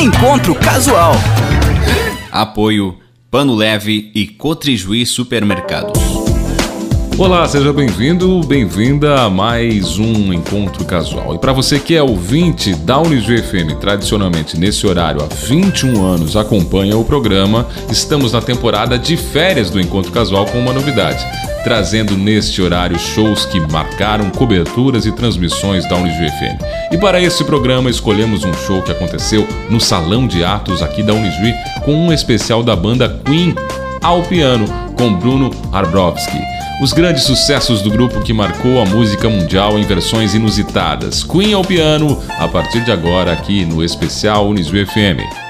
Encontro Casual. Apoio Pano Leve e Cotrijuí Supermercados. Olá, seja bem-vindo, bem-vinda a mais um encontro casual. E para você que é ouvinte da FM, tradicionalmente nesse horário há 21 anos acompanha o programa, estamos na temporada de férias do encontro casual com uma novidade, trazendo neste horário shows que marcaram coberturas e transmissões da Unisv FM. E para esse programa escolhemos um show que aconteceu no Salão de Atos aqui da Unisv com um especial da banda Queen ao piano com Bruno Arbrovski os grandes sucessos do grupo que marcou a música mundial em versões inusitadas. Queen ao piano, a partir de agora aqui no especial Unisu FM.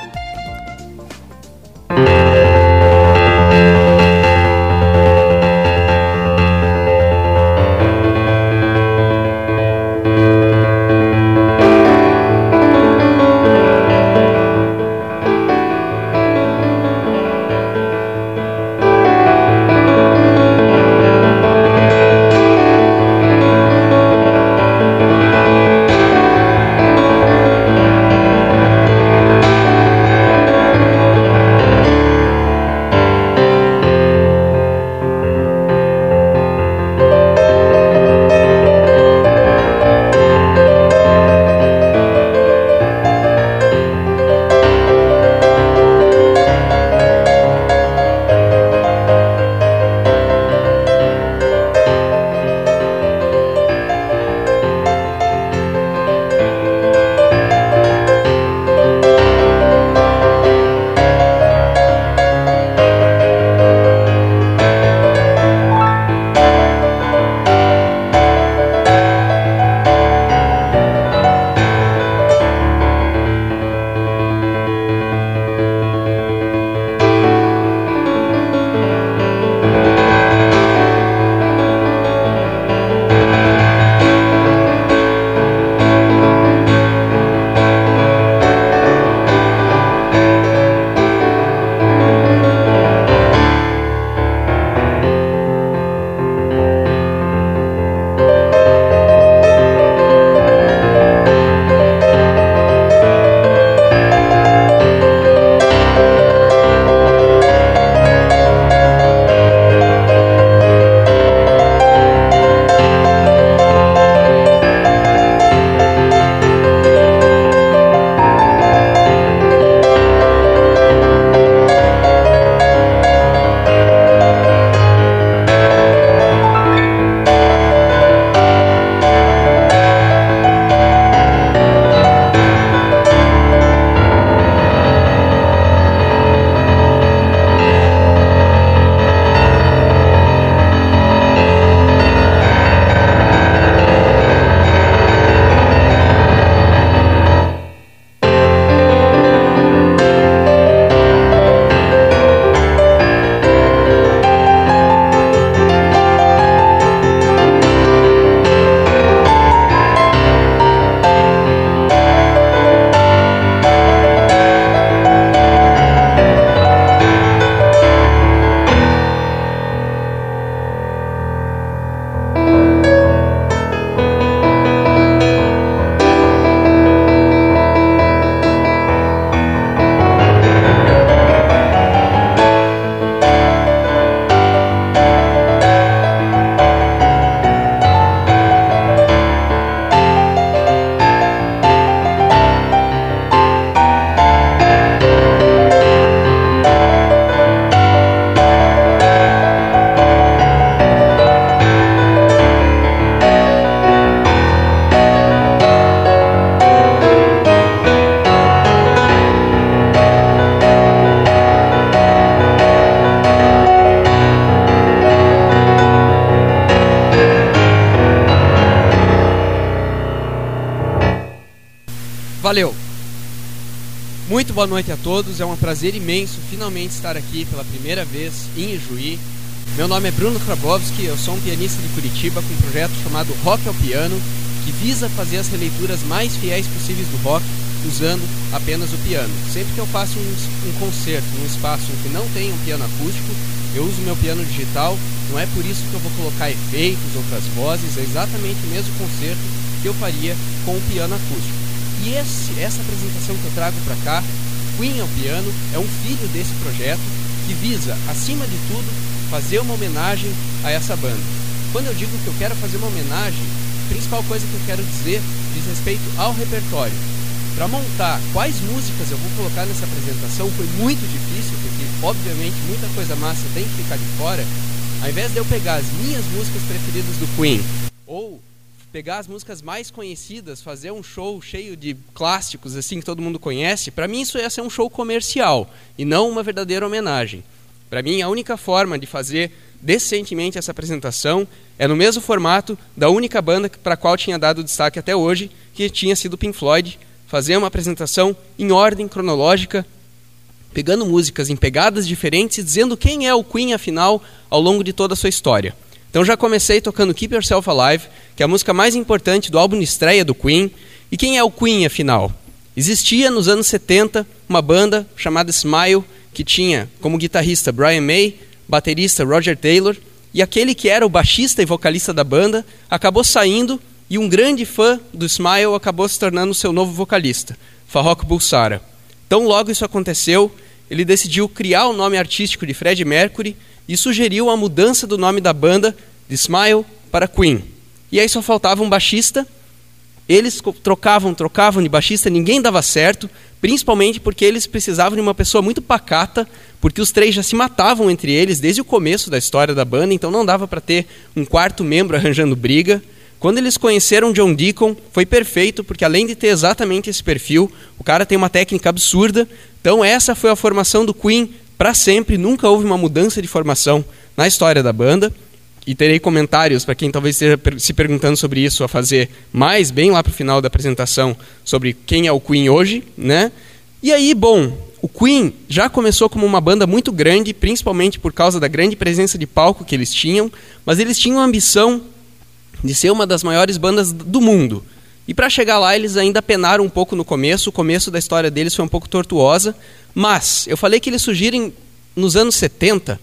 Valeu! Muito boa noite a todos, é um prazer imenso finalmente estar aqui pela primeira vez em Ijuí. Meu nome é Bruno Krabowski, eu sou um pianista de Curitiba com um projeto chamado Rock ao Piano, que visa fazer as releituras mais fiéis possíveis do rock usando apenas o piano. Sempre que eu faço um, um concerto num espaço em que não tem um piano acústico, eu uso meu piano digital, não é por isso que eu vou colocar efeitos, outras vozes, é exatamente o mesmo concerto que eu faria com o piano acústico. Esse, essa apresentação que eu trago para cá, Queen ao piano, é um filho desse projeto que visa, acima de tudo, fazer uma homenagem a essa banda. Quando eu digo que eu quero fazer uma homenagem, a principal coisa que eu quero dizer diz respeito ao repertório. Para montar quais músicas eu vou colocar nessa apresentação foi muito difícil, porque obviamente muita coisa massa tem que ficar de fora. Ao invés de eu pegar as minhas músicas preferidas do Queen pegar as músicas mais conhecidas, fazer um show cheio de clássicos assim que todo mundo conhece, para mim isso ia ser um show comercial e não uma verdadeira homenagem. Para mim a única forma de fazer decentemente essa apresentação é no mesmo formato da única banda para a qual tinha dado destaque até hoje, que tinha sido Pink Floyd, fazer uma apresentação em ordem cronológica, pegando músicas em pegadas diferentes, dizendo quem é o Queen afinal ao longo de toda a sua história. Então já comecei tocando Keep Yourself Alive, que é a música mais importante do álbum de estreia do Queen. E quem é o Queen afinal? Existia nos anos 70 uma banda chamada Smile, que tinha como guitarrista Brian May, baterista Roger Taylor, e aquele que era o baixista e vocalista da banda acabou saindo e um grande fã do Smile acabou se tornando seu novo vocalista, Farrokh Bulsara. Tão logo isso aconteceu, ele decidiu criar o nome artístico de Fred Mercury e sugeriu a mudança do nome da banda de Smile para Queen. E aí só faltava um baixista. Eles trocavam, trocavam de baixista, ninguém dava certo, principalmente porque eles precisavam de uma pessoa muito pacata, porque os três já se matavam entre eles desde o começo da história da banda, então não dava para ter um quarto membro arranjando briga. Quando eles conheceram John Deacon, foi perfeito, porque além de ter exatamente esse perfil, o cara tem uma técnica absurda. Então essa foi a formação do Queen para sempre, nunca houve uma mudança de formação na história da banda. E terei comentários para quem talvez esteja se perguntando sobre isso a fazer mais bem lá para o final da apresentação sobre quem é o Queen hoje, né? E aí, bom, o Queen já começou como uma banda muito grande, principalmente por causa da grande presença de palco que eles tinham, mas eles tinham a ambição de ser uma das maiores bandas do mundo. E para chegar lá, eles ainda penaram um pouco no começo. O começo da história deles foi um pouco tortuosa. Mas eu falei que eles surgiram nos anos 70.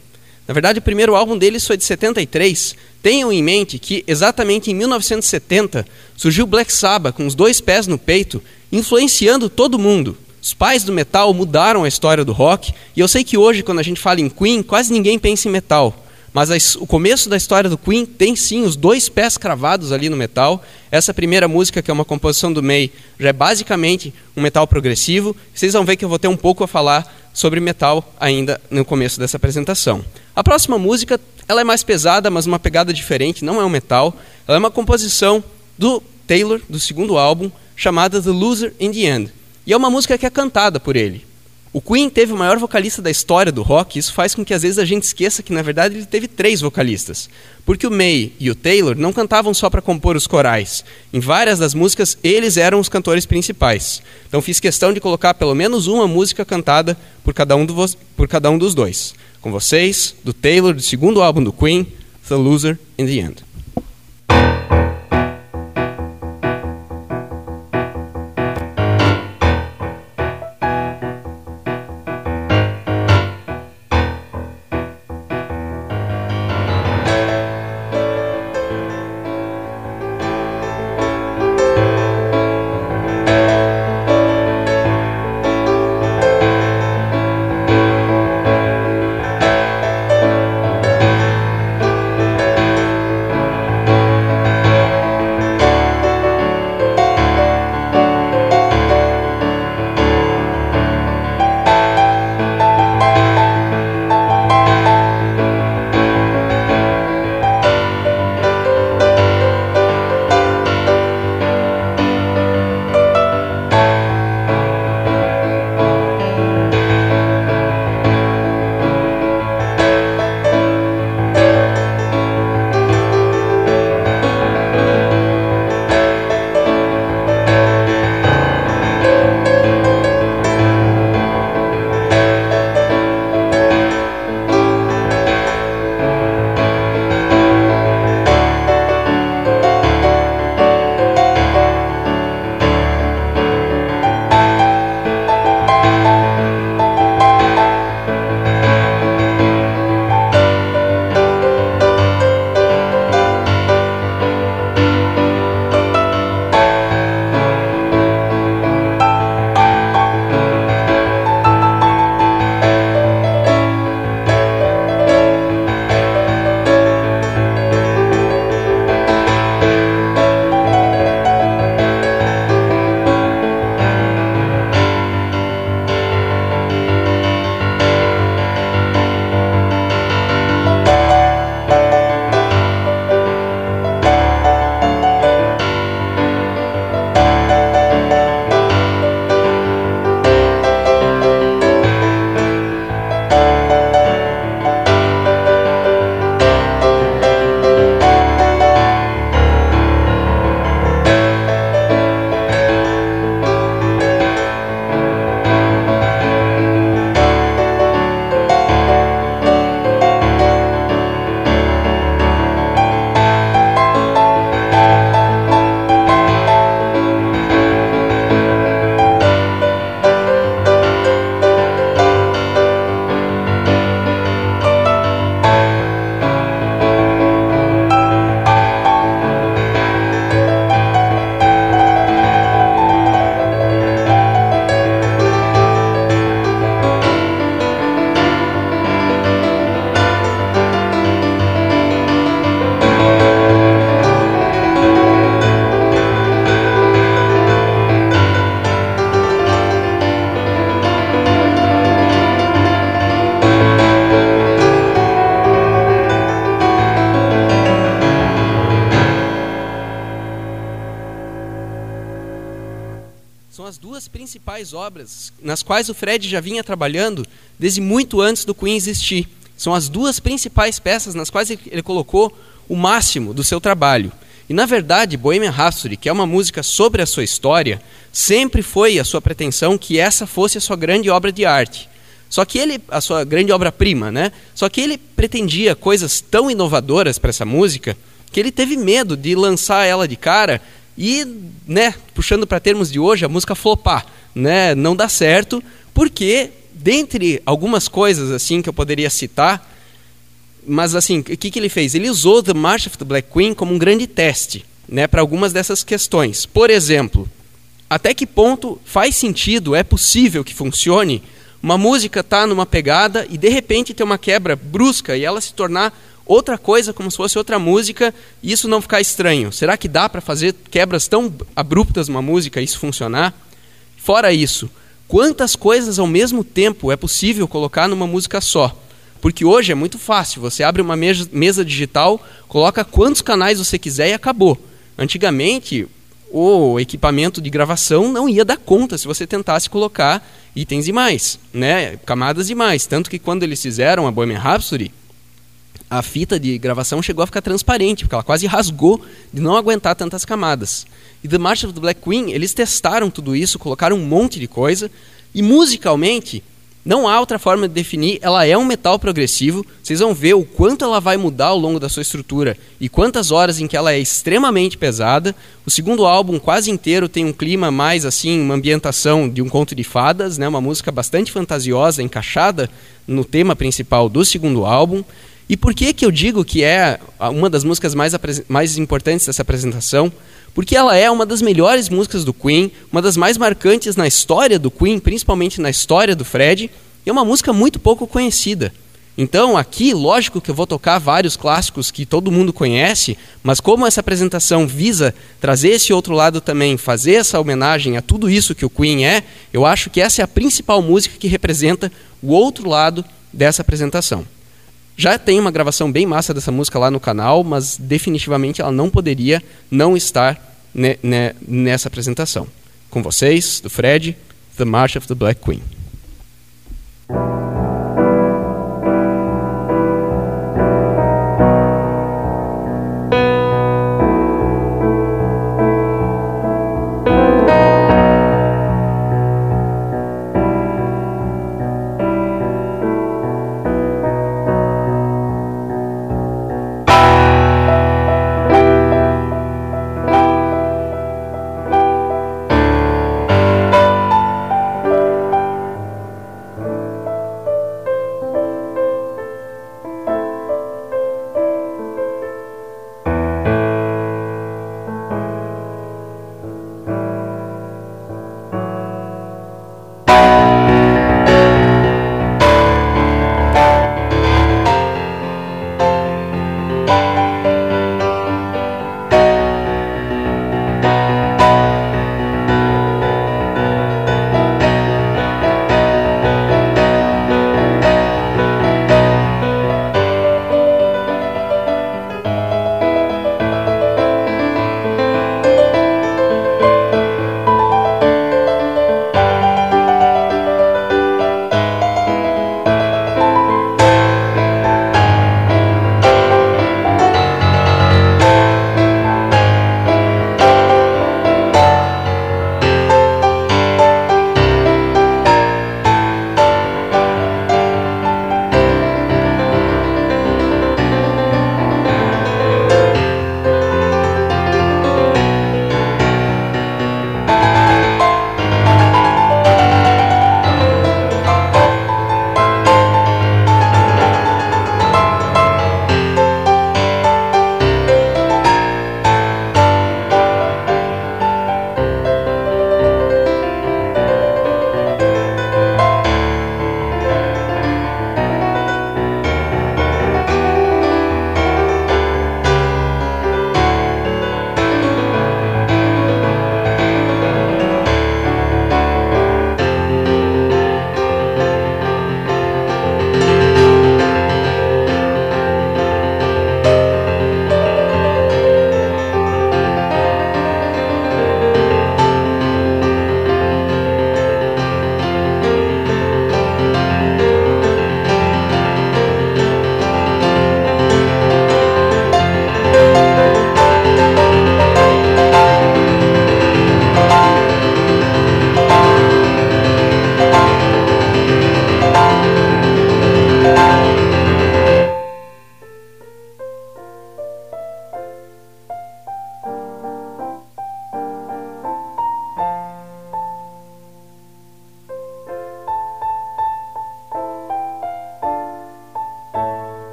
Na verdade, o primeiro álbum deles foi de 73. Tenham em mente que exatamente em 1970 surgiu Black Sabbath com os dois pés no peito, influenciando todo mundo. Os pais do metal mudaram a história do rock, e eu sei que hoje, quando a gente fala em Queen, quase ninguém pensa em metal. Mas a, o começo da história do Queen tem sim os dois pés cravados ali no metal. Essa primeira música, que é uma composição do May, já é basicamente um metal progressivo. Vocês vão ver que eu vou ter um pouco a falar sobre metal ainda no começo dessa apresentação. A próxima música, ela é mais pesada, mas uma pegada diferente, não é um metal. Ela é uma composição do Taylor, do segundo álbum, chamada The Loser in the End. E é uma música que é cantada por ele. O Queen teve o maior vocalista da história do rock, isso faz com que às vezes a gente esqueça que na verdade ele teve três vocalistas. Porque o May e o Taylor não cantavam só para compor os corais. Em várias das músicas, eles eram os cantores principais. Então fiz questão de colocar pelo menos uma música cantada por cada um, do por cada um dos dois. Com vocês, do Taylor, do segundo álbum do Queen, The Loser in the End. Principais obras nas quais o Fred já vinha trabalhando desde muito antes do Queen existir. São as duas principais peças nas quais ele colocou o máximo do seu trabalho. E na verdade, Bohemian Rhapsody, que é uma música sobre a sua história, sempre foi a sua pretensão que essa fosse a sua grande obra de arte. Só que ele, a sua grande obra-prima, né? Só que ele pretendia coisas tão inovadoras para essa música que ele teve medo de lançar ela de cara e, né, puxando para termos de hoje, a música flopar, né? Não dá certo, porque dentre algumas coisas assim que eu poderia citar, mas assim, o que, que ele fez? Ele usou The March of the Black Queen como um grande teste, né, para algumas dessas questões. Por exemplo, até que ponto faz sentido, é possível que funcione uma música tá numa pegada e de repente ter uma quebra brusca e ela se tornar outra coisa, como se fosse outra música, e isso não ficar estranho. Será que dá para fazer quebras tão abruptas numa música e isso funcionar? Fora isso, quantas coisas ao mesmo tempo é possível colocar numa música só? Porque hoje é muito fácil, você abre uma mesa digital, coloca quantos canais você quiser e acabou. Antigamente, o equipamento de gravação não ia dar conta se você tentasse colocar itens demais, né? camadas demais. Tanto que quando eles fizeram a Bohemian Rhapsody, a fita de gravação chegou a ficar transparente, porque ela quase rasgou de não aguentar tantas camadas. E The March of the Black Queen, eles testaram tudo isso, colocaram um monte de coisa, e musicalmente não há outra forma de definir, ela é um metal progressivo. Vocês vão ver o quanto ela vai mudar ao longo da sua estrutura e quantas horas em que ela é extremamente pesada. O segundo álbum quase inteiro tem um clima mais assim, uma ambientação de um conto de fadas, né, uma música bastante fantasiosa, encaixada no tema principal do segundo álbum. E por que que eu digo que é uma das músicas mais, mais importantes dessa apresentação? porque ela é uma das melhores músicas do Queen, uma das mais marcantes na história do Queen, principalmente na história do Fred, e é uma música muito pouco conhecida. Então, aqui, lógico que eu vou tocar vários clássicos que todo mundo conhece, mas como essa apresentação visa trazer esse outro lado também, fazer essa homenagem a tudo isso que o Queen é, eu acho que essa é a principal música que representa o outro lado dessa apresentação. Já tem uma gravação bem massa dessa música lá no canal, mas definitivamente ela não poderia não estar ne, ne, nessa apresentação. Com vocês, do Fred, The March of the Black Queen.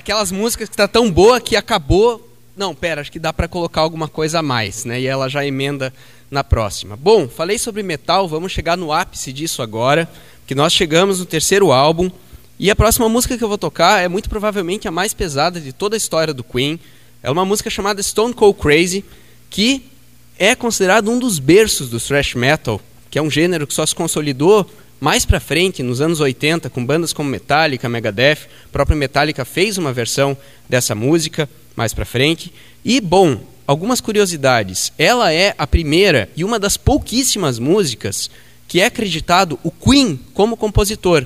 Daquelas músicas que está tão boa que acabou. Não, pera, acho que dá para colocar alguma coisa a mais, né? E ela já emenda na próxima. Bom, falei sobre metal, vamos chegar no ápice disso agora, que nós chegamos no terceiro álbum. E a próxima música que eu vou tocar é muito provavelmente a mais pesada de toda a história do Queen. É uma música chamada Stone Cold Crazy, que é considerado um dos berços do thrash metal, que é um gênero que só se consolidou mais para frente, nos anos 80, com bandas como Metallica, Megadeth, a própria Metallica fez uma versão dessa música mais para frente. E bom, algumas curiosidades. Ela é a primeira e uma das pouquíssimas músicas que é acreditado o Queen como compositor.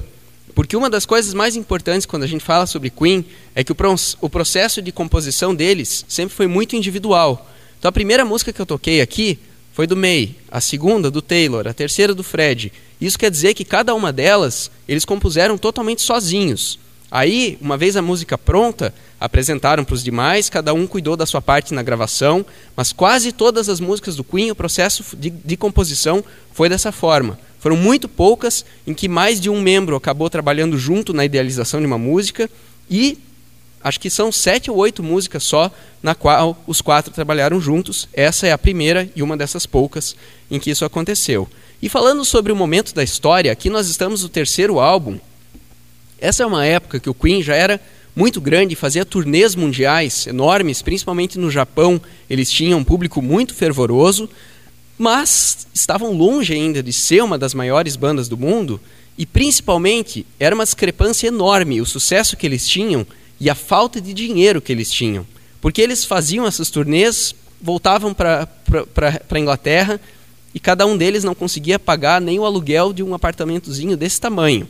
Porque uma das coisas mais importantes quando a gente fala sobre Queen é que o, o processo de composição deles sempre foi muito individual. Então a primeira música que eu toquei aqui foi do May, a segunda do Taylor, a terceira do Fred. Isso quer dizer que cada uma delas eles compuseram totalmente sozinhos. Aí, uma vez a música pronta, apresentaram para os demais, cada um cuidou da sua parte na gravação, mas quase todas as músicas do Queen, o processo de, de composição foi dessa forma. Foram muito poucas em que mais de um membro acabou trabalhando junto na idealização de uma música e acho que são sete ou oito músicas só, na qual os quatro trabalharam juntos. Essa é a primeira e uma dessas poucas em que isso aconteceu. E falando sobre o momento da história, aqui nós estamos no terceiro álbum. Essa é uma época que o Queen já era muito grande, fazia turnês mundiais enormes, principalmente no Japão. Eles tinham um público muito fervoroso, mas estavam longe ainda de ser uma das maiores bandas do mundo. E principalmente era uma discrepância enorme o sucesso que eles tinham e a falta de dinheiro que eles tinham. Porque eles faziam essas turnês, voltavam para a Inglaterra e cada um deles não conseguia pagar nem o aluguel de um apartamentozinho desse tamanho.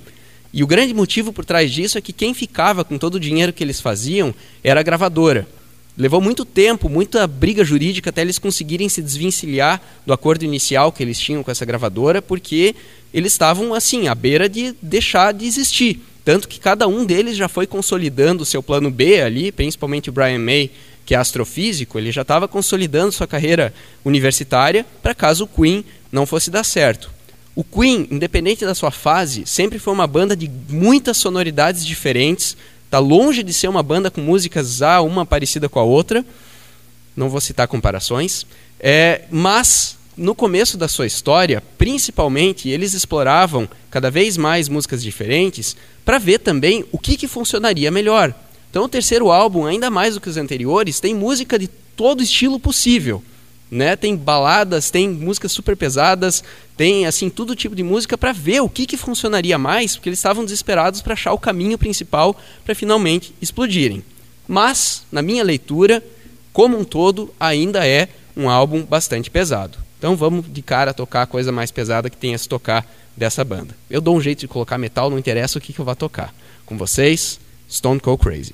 E o grande motivo por trás disso é que quem ficava com todo o dinheiro que eles faziam era a gravadora. Levou muito tempo, muita briga jurídica até eles conseguirem se desvencilhar do acordo inicial que eles tinham com essa gravadora, porque eles estavam assim à beira de deixar de existir. Tanto que cada um deles já foi consolidando o seu plano B ali, principalmente o Brian May, que é astrofísico, ele já estava consolidando sua carreira universitária para caso o Queen não fosse dar certo. O Queen, independente da sua fase, sempre foi uma banda de muitas sonoridades diferentes. Está longe de ser uma banda com músicas a uma parecida com a outra. Não vou citar comparações. É, mas no começo da sua história, principalmente, eles exploravam cada vez mais músicas diferentes para ver também o que, que funcionaria melhor. Então, o terceiro álbum, ainda mais do que os anteriores, tem música de todo estilo possível. Né? Tem baladas, tem músicas super pesadas, tem assim todo tipo de música para ver o que, que funcionaria mais, porque eles estavam desesperados para achar o caminho principal para finalmente explodirem. Mas, na minha leitura, como um todo, ainda é um álbum bastante pesado. Então vamos de cara tocar a coisa mais pesada que tenha se tocar dessa banda. Eu dou um jeito de colocar metal, não interessa o que, que eu vá tocar. Com vocês, Stone Cold Crazy.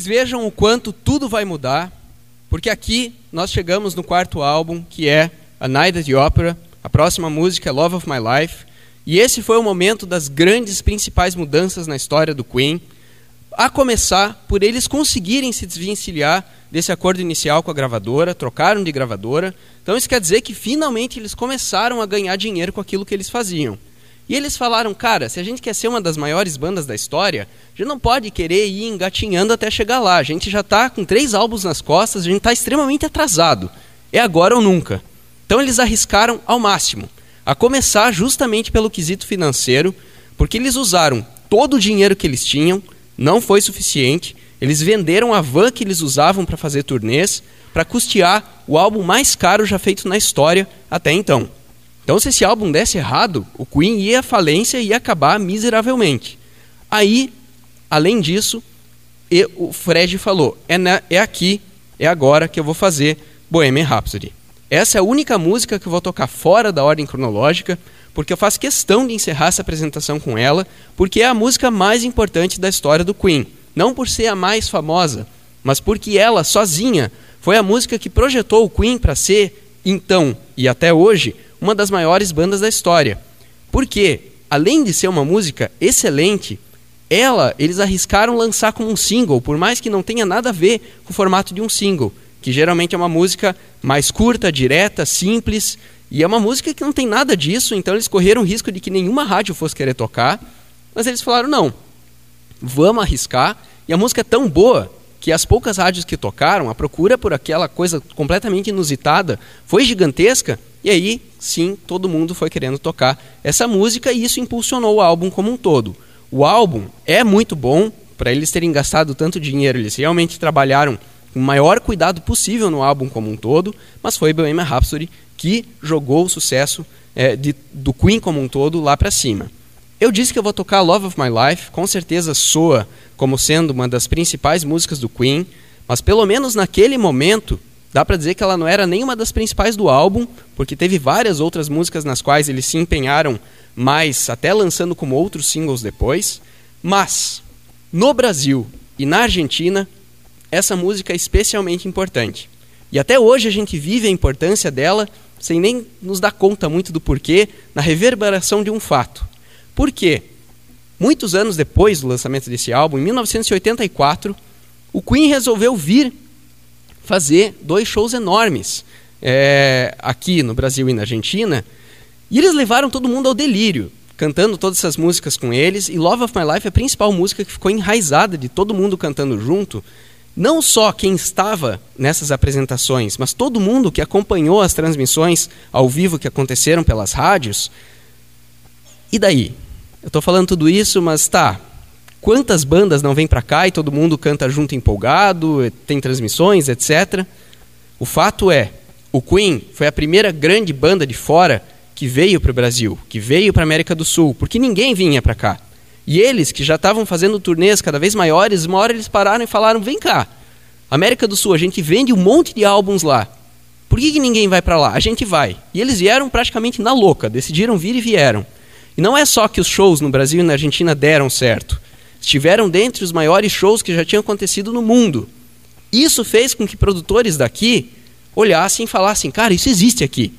Vocês vejam o quanto tudo vai mudar, porque aqui nós chegamos no quarto álbum, que é A Night at the Opera. A próxima música é Love of My Life. E esse foi o momento das grandes principais mudanças na história do Queen, a começar por eles conseguirem se desvencilhar desse acordo inicial com a gravadora, trocaram de gravadora. Então isso quer dizer que finalmente eles começaram a ganhar dinheiro com aquilo que eles faziam. E eles falaram, cara, se a gente quer ser uma das maiores bandas da história, a gente não pode querer ir engatinhando até chegar lá. A gente já está com três álbuns nas costas, a gente está extremamente atrasado. É agora ou nunca. Então eles arriscaram ao máximo. A começar justamente pelo quesito financeiro, porque eles usaram todo o dinheiro que eles tinham, não foi suficiente. Eles venderam a van que eles usavam para fazer turnês para custear o álbum mais caro já feito na história até então. Então, se esse álbum desse errado, o Queen ia à falência e ia acabar miseravelmente. Aí, além disso, o Fred falou: é, na, é aqui, é agora que eu vou fazer Bohemian Rhapsody. Essa é a única música que eu vou tocar fora da ordem cronológica, porque eu faço questão de encerrar essa apresentação com ela, porque é a música mais importante da história do Queen. Não por ser a mais famosa, mas porque ela, sozinha, foi a música que projetou o Queen para ser, então e até hoje, uma das maiores bandas da história. Porque, além de ser uma música excelente, ela eles arriscaram lançar como um single, por mais que não tenha nada a ver com o formato de um single, que geralmente é uma música mais curta, direta, simples, e é uma música que não tem nada disso, então eles correram o risco de que nenhuma rádio fosse querer tocar, mas eles falaram: não, vamos arriscar, e a música é tão boa que as poucas rádios que tocaram, a procura por aquela coisa completamente inusitada foi gigantesca, e aí sim todo mundo foi querendo tocar essa música e isso impulsionou o álbum como um todo. O álbum é muito bom, para eles terem gastado tanto dinheiro, eles realmente trabalharam com o maior cuidado possível no álbum como um todo, mas foi Bohemian Rhapsody que jogou o sucesso é, de, do Queen como um todo lá para cima. Eu disse que eu vou tocar Love of My Life, com certeza soa como sendo uma das principais músicas do Queen, mas pelo menos naquele momento dá para dizer que ela não era nenhuma das principais do álbum, porque teve várias outras músicas nas quais eles se empenharam mais, até lançando como outros singles depois. Mas no Brasil e na Argentina, essa música é especialmente importante. E até hoje a gente vive a importância dela sem nem nos dar conta muito do porquê, na reverberação de um fato. Por quê? Muitos anos depois do lançamento desse álbum, em 1984, o Queen resolveu vir fazer dois shows enormes é, aqui no Brasil e na Argentina. E eles levaram todo mundo ao delírio, cantando todas essas músicas com eles. E Love of My Life é a principal música que ficou enraizada de todo mundo cantando junto. Não só quem estava nessas apresentações, mas todo mundo que acompanhou as transmissões ao vivo que aconteceram pelas rádios. E daí? Eu estou falando tudo isso, mas tá. Quantas bandas não vêm para cá e todo mundo canta junto empolgado, tem transmissões, etc. O fato é, o Queen foi a primeira grande banda de fora que veio para o Brasil, que veio para a América do Sul, porque ninguém vinha para cá. E eles, que já estavam fazendo turnês cada vez maiores, uma hora eles pararam e falaram: vem cá, América do Sul, a gente vende um monte de álbuns lá. Por que, que ninguém vai para lá? A gente vai. E eles vieram praticamente na louca, decidiram vir e vieram. E não é só que os shows no Brasil e na Argentina deram certo. Estiveram dentre os maiores shows que já tinham acontecido no mundo. Isso fez com que produtores daqui olhassem e falassem: cara, isso existe aqui.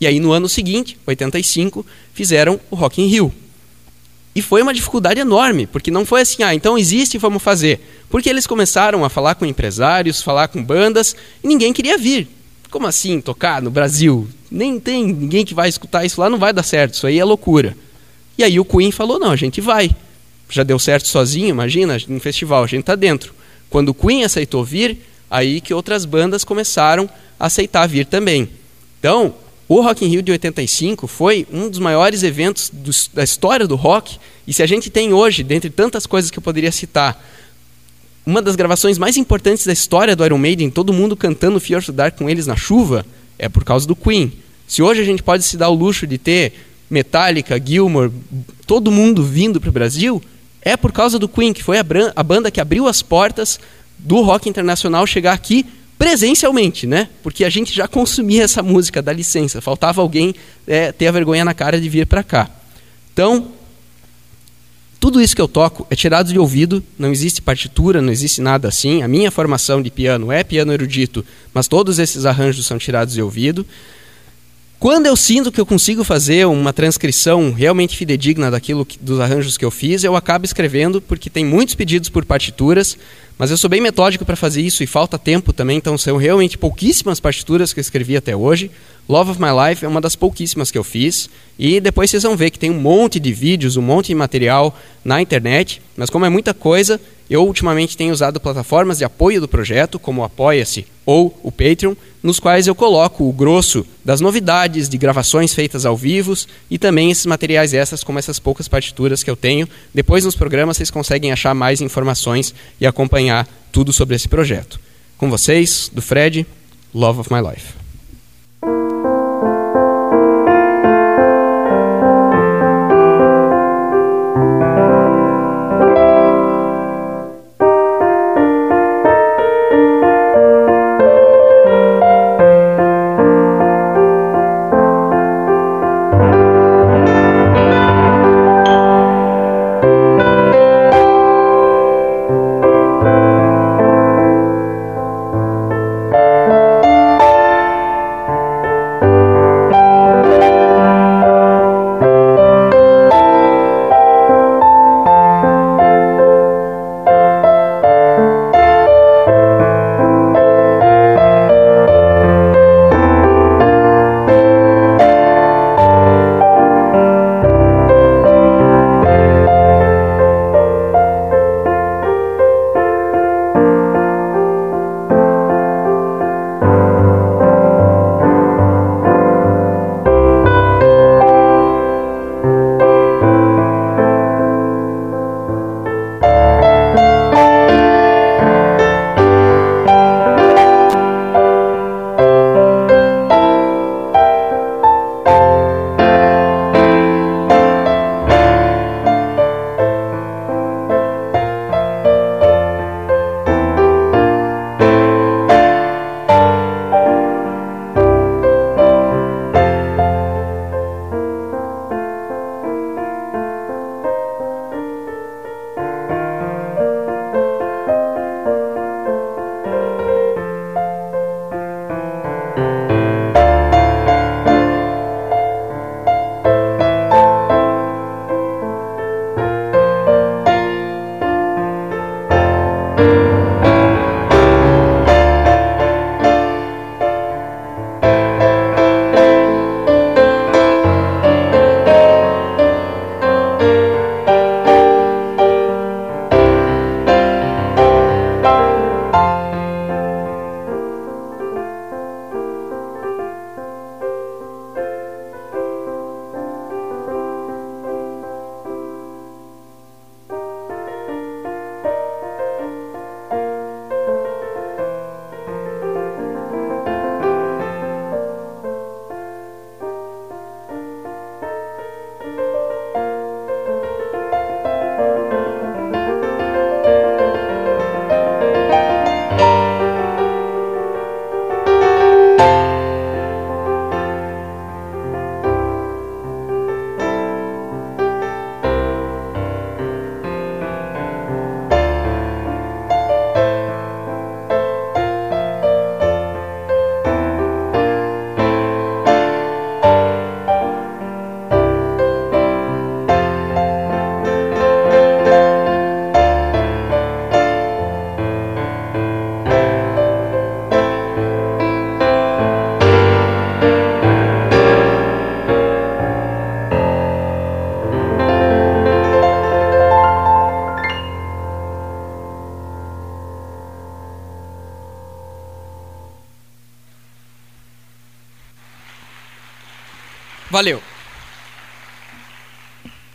E aí, no ano seguinte, 85, fizeram o Rock in Rio. E foi uma dificuldade enorme, porque não foi assim, ah, então existe, vamos fazer. Porque eles começaram a falar com empresários, falar com bandas, e ninguém queria vir. Como assim tocar no Brasil? Nem tem ninguém que vai escutar isso lá, não vai dar certo, isso aí é loucura. E aí o Queen falou: não, a gente vai. Já deu certo sozinho, imagina, no festival, a gente está dentro. Quando o Queen aceitou vir, aí que outras bandas começaram a aceitar vir também. Então, o Rock in Rio de 85 foi um dos maiores eventos do, da história do rock. E se a gente tem hoje, dentre tantas coisas que eu poderia citar, uma das gravações mais importantes da história do Iron Maiden, todo mundo cantando Fear to Dark com eles na chuva, é por causa do Queen. Se hoje a gente pode se dar o luxo de ter Metallica, Gilmour, todo mundo vindo para o Brasil, é por causa do Queen, que foi a, a banda que abriu as portas do rock internacional chegar aqui presencialmente, né? Porque a gente já consumia essa música, dá licença. Faltava alguém é, ter a vergonha na cara de vir para cá. Então, Tudo isso que eu toco é tirado de ouvido, não existe partitura, não existe nada assim. A minha formação de piano é piano erudito, mas todos esses arranjos são tirados de ouvido. Quando eu sinto que eu consigo fazer uma transcrição realmente fidedigna daquilo que, dos arranjos que eu fiz, eu acabo escrevendo, porque tem muitos pedidos por partituras, mas eu sou bem metódico para fazer isso e falta tempo também, então são realmente pouquíssimas partituras que eu escrevi até hoje. Love of My Life é uma das pouquíssimas que eu fiz. E depois vocês vão ver que tem um monte de vídeos, um monte de material na internet. Mas como é muita coisa, eu ultimamente tenho usado plataformas de apoio do projeto, como o Apoia-se ou o Patreon, nos quais eu coloco o grosso das novidades, de gravações feitas ao vivo e também esses materiais extras, como essas poucas partituras que eu tenho. Depois nos programas vocês conseguem achar mais informações e acompanhar tudo sobre esse projeto. Com vocês, do Fred, Love of My Life.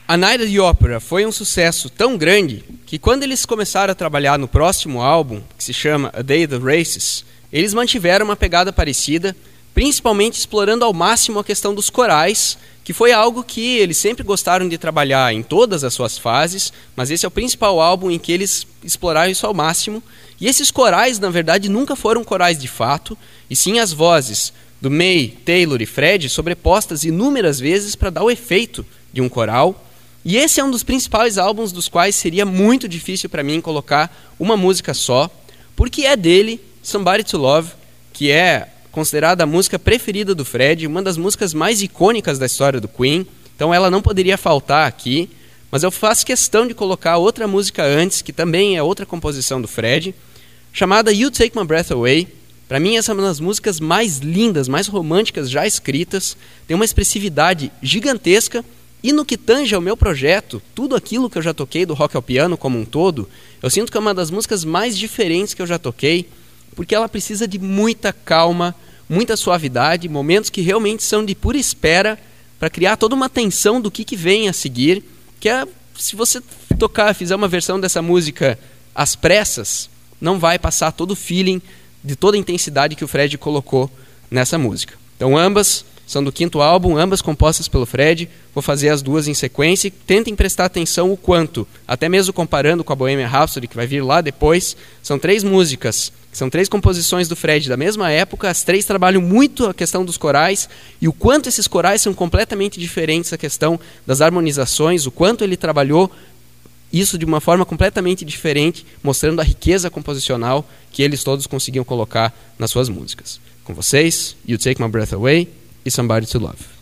A Night at the Opera foi um sucesso tão grande que quando eles começaram a trabalhar no próximo álbum, que se chama A Day of the Races, eles mantiveram uma pegada parecida, principalmente explorando ao máximo a questão dos corais, que foi algo que eles sempre gostaram de trabalhar em todas as suas fases, mas esse é o principal álbum em que eles exploraram isso ao máximo. E esses corais, na verdade, nunca foram corais de fato, e sim as vozes do May, Taylor e Fred sobrepostas inúmeras vezes para dar o efeito de um coral. E esse é um dos principais álbuns dos quais seria muito difícil para mim colocar uma música só, porque é dele, Somebody to Love, que é considerada a música preferida do Fred, uma das músicas mais icônicas da história do Queen. Então ela não poderia faltar aqui, mas eu faço questão de colocar outra música antes, que também é outra composição do Fred, chamada You Take My Breath Away. Para mim, essa é uma das músicas mais lindas, mais românticas já escritas. Tem uma expressividade gigantesca e no que tange ao meu projeto, tudo aquilo que eu já toquei do rock ao piano como um todo, eu sinto que é uma das músicas mais diferentes que eu já toquei, porque ela precisa de muita calma, muita suavidade, momentos que realmente são de pura espera para criar toda uma tensão do que, que vem a seguir, que é se você tocar, fizer uma versão dessa música às pressas, não vai passar todo o feeling de toda a intensidade que o Fred colocou nessa música. Então ambas são do quinto álbum, ambas compostas pelo Fred. Vou fazer as duas em sequência. Tentem prestar atenção o quanto, até mesmo comparando com a Bohemian Rhapsody, que vai vir lá depois. São três músicas, são três composições do Fred da mesma época. As três trabalham muito a questão dos corais e o quanto esses corais são completamente diferentes a questão das harmonizações, o quanto ele trabalhou isso de uma forma completamente diferente, mostrando a riqueza composicional que eles todos conseguiam colocar nas suas músicas. Com vocês, You Take My Breath Away, e Somebody to Love.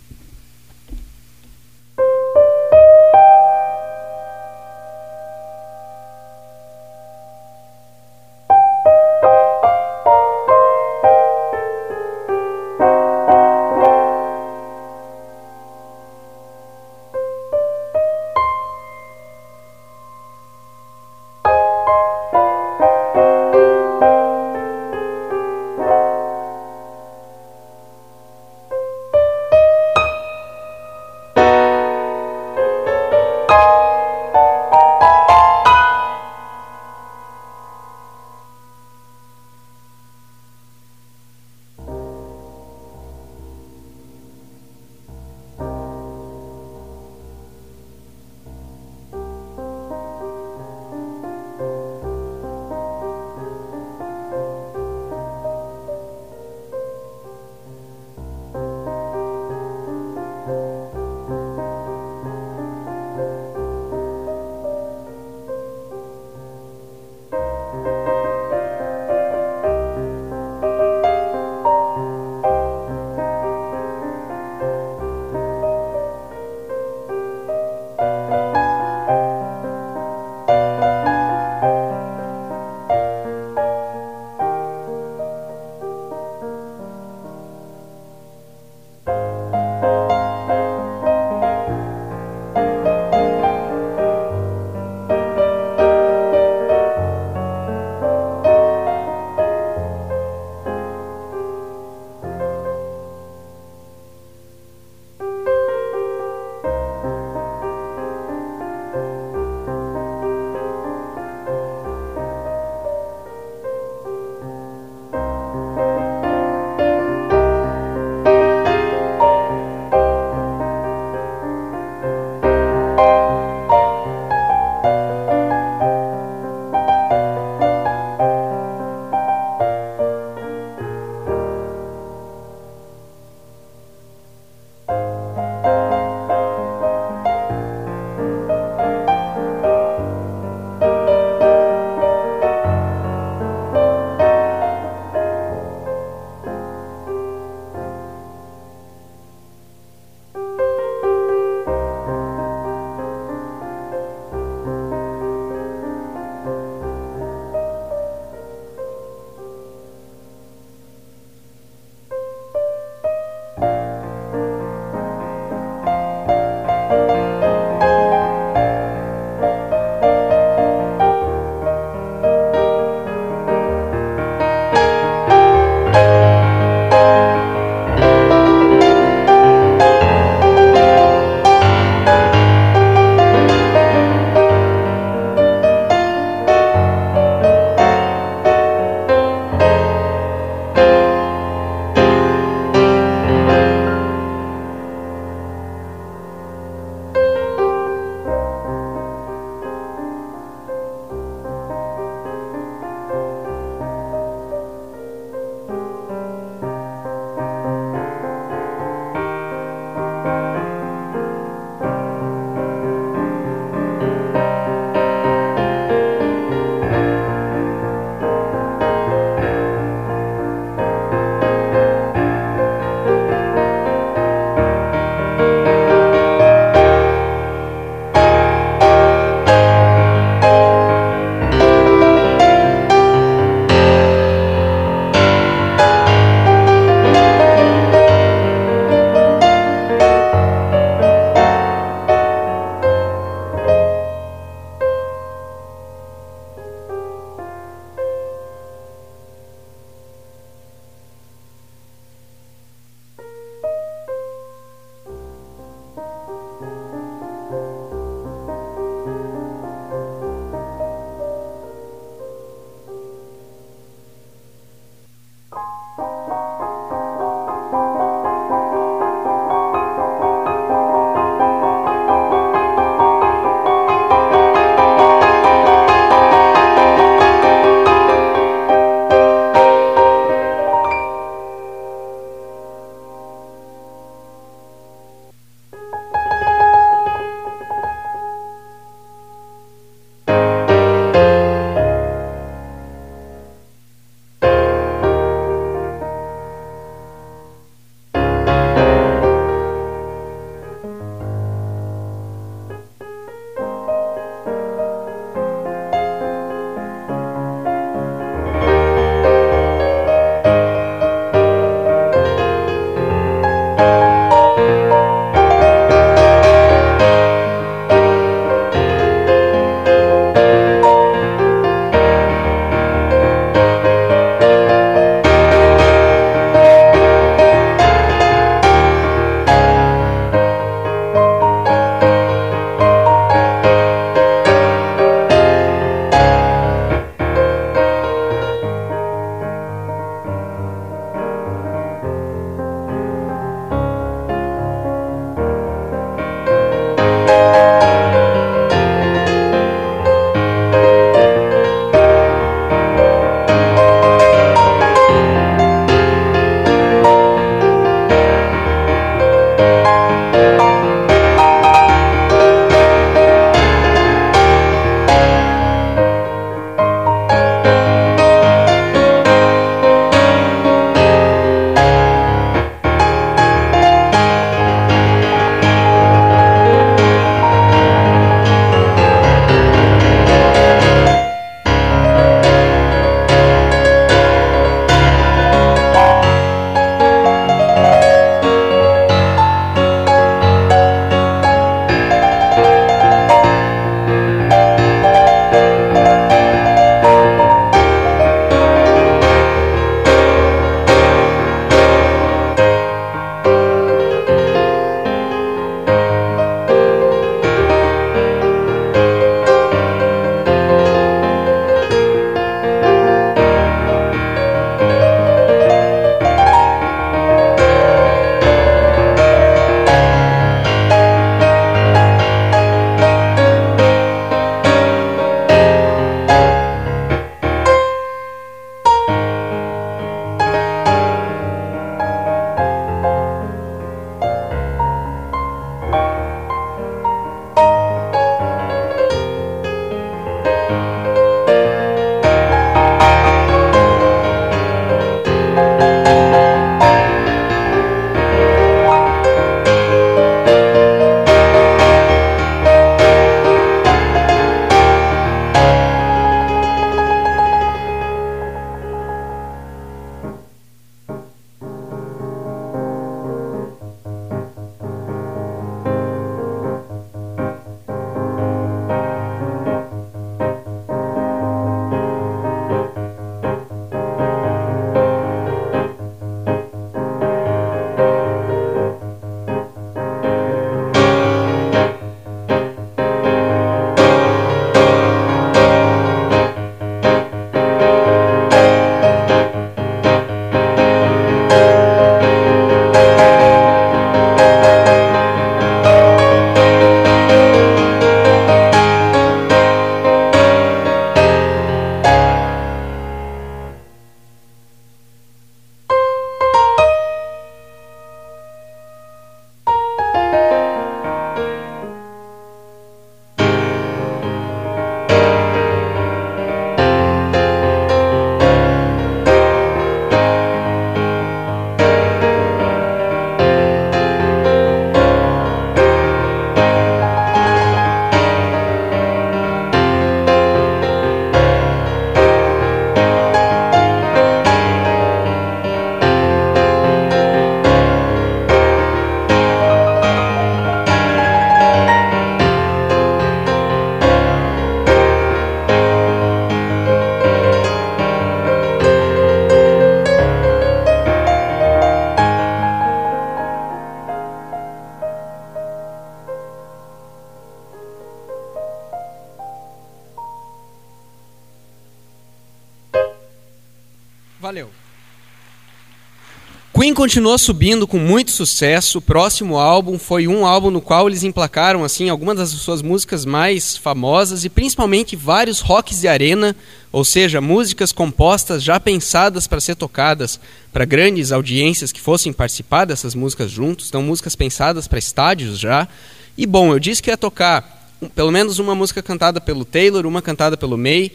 Continuou subindo com muito sucesso. O próximo álbum foi um álbum no qual eles emplacaram assim algumas das suas músicas mais famosas e principalmente vários rocks de arena, ou seja, músicas compostas já pensadas para ser tocadas para grandes audiências que fossem participar dessas músicas juntos, então músicas pensadas para estádios já. E bom, eu disse que ia tocar pelo menos uma música cantada pelo Taylor, uma cantada pelo May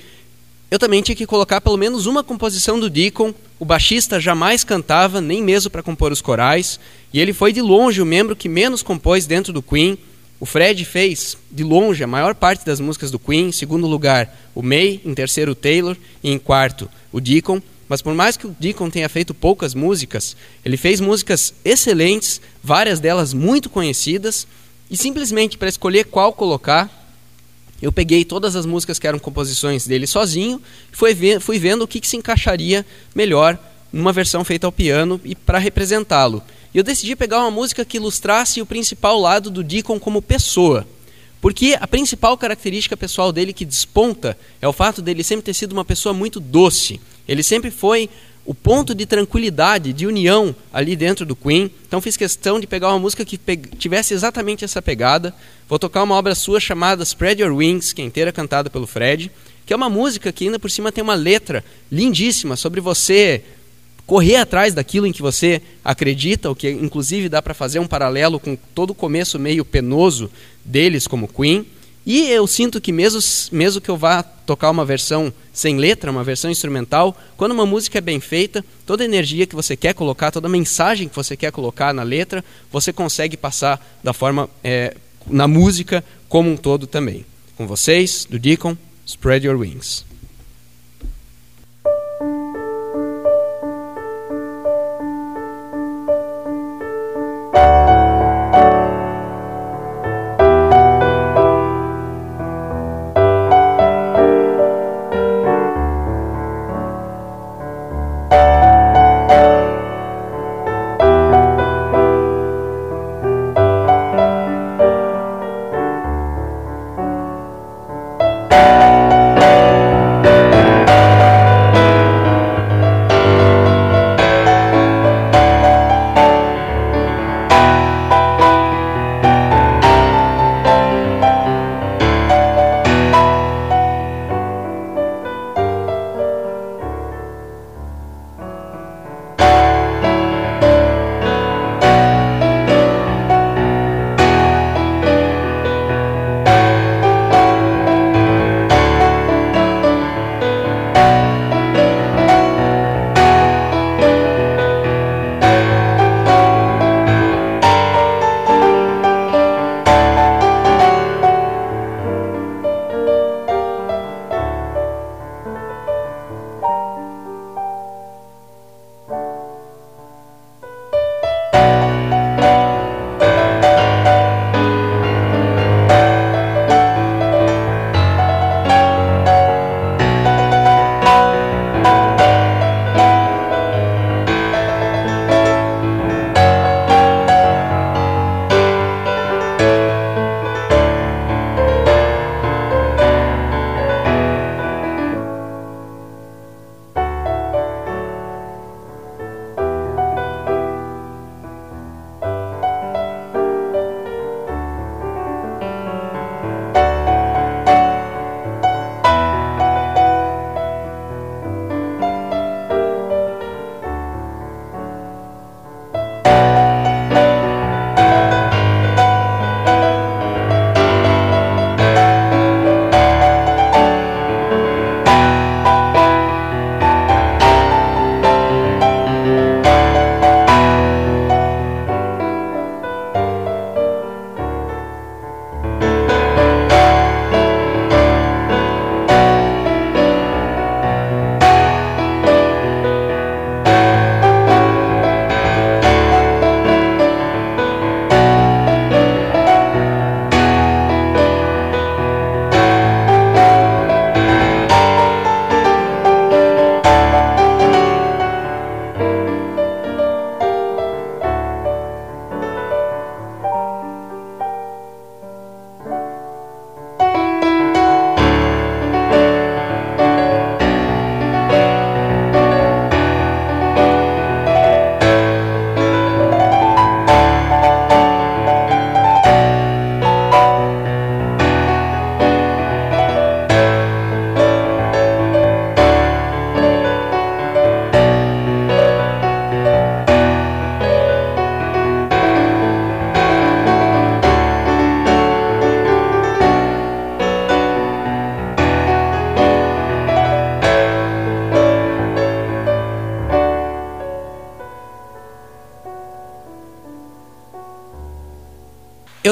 eu também tinha que colocar pelo menos uma composição do Deacon. O baixista jamais cantava, nem mesmo para compor os corais, e ele foi de longe o membro que menos compôs dentro do Queen. O Fred fez, de longe, a maior parte das músicas do Queen. Em segundo lugar, o May. Em terceiro, o Taylor. E em quarto, o Deacon. Mas por mais que o Deacon tenha feito poucas músicas, ele fez músicas excelentes, várias delas muito conhecidas. E simplesmente para escolher qual colocar, eu peguei todas as músicas que eram composições dele sozinho fui, ver, fui vendo o que, que se encaixaria melhor numa versão feita ao piano e para representá-lo. E eu decidi pegar uma música que ilustrasse o principal lado do Deacon como pessoa. Porque a principal característica pessoal dele que desponta é o fato dele sempre ter sido uma pessoa muito doce. Ele sempre foi o ponto de tranquilidade, de união ali dentro do Queen. Então fiz questão de pegar uma música que tivesse exatamente essa pegada. Vou tocar uma obra sua chamada Spread Your Wings, que é inteira cantada pelo Fred, que é uma música que ainda por cima tem uma letra lindíssima sobre você correr atrás daquilo em que você acredita, o que inclusive dá para fazer um paralelo com todo o começo meio penoso deles como Queen. E eu sinto que mesmo, mesmo que eu vá tocar uma versão sem letra, uma versão instrumental, quando uma música é bem feita, toda a energia que você quer colocar, toda a mensagem que você quer colocar na letra, você consegue passar da forma é, na música como um todo também. Com vocês, do Deacon, Spread Your Wings.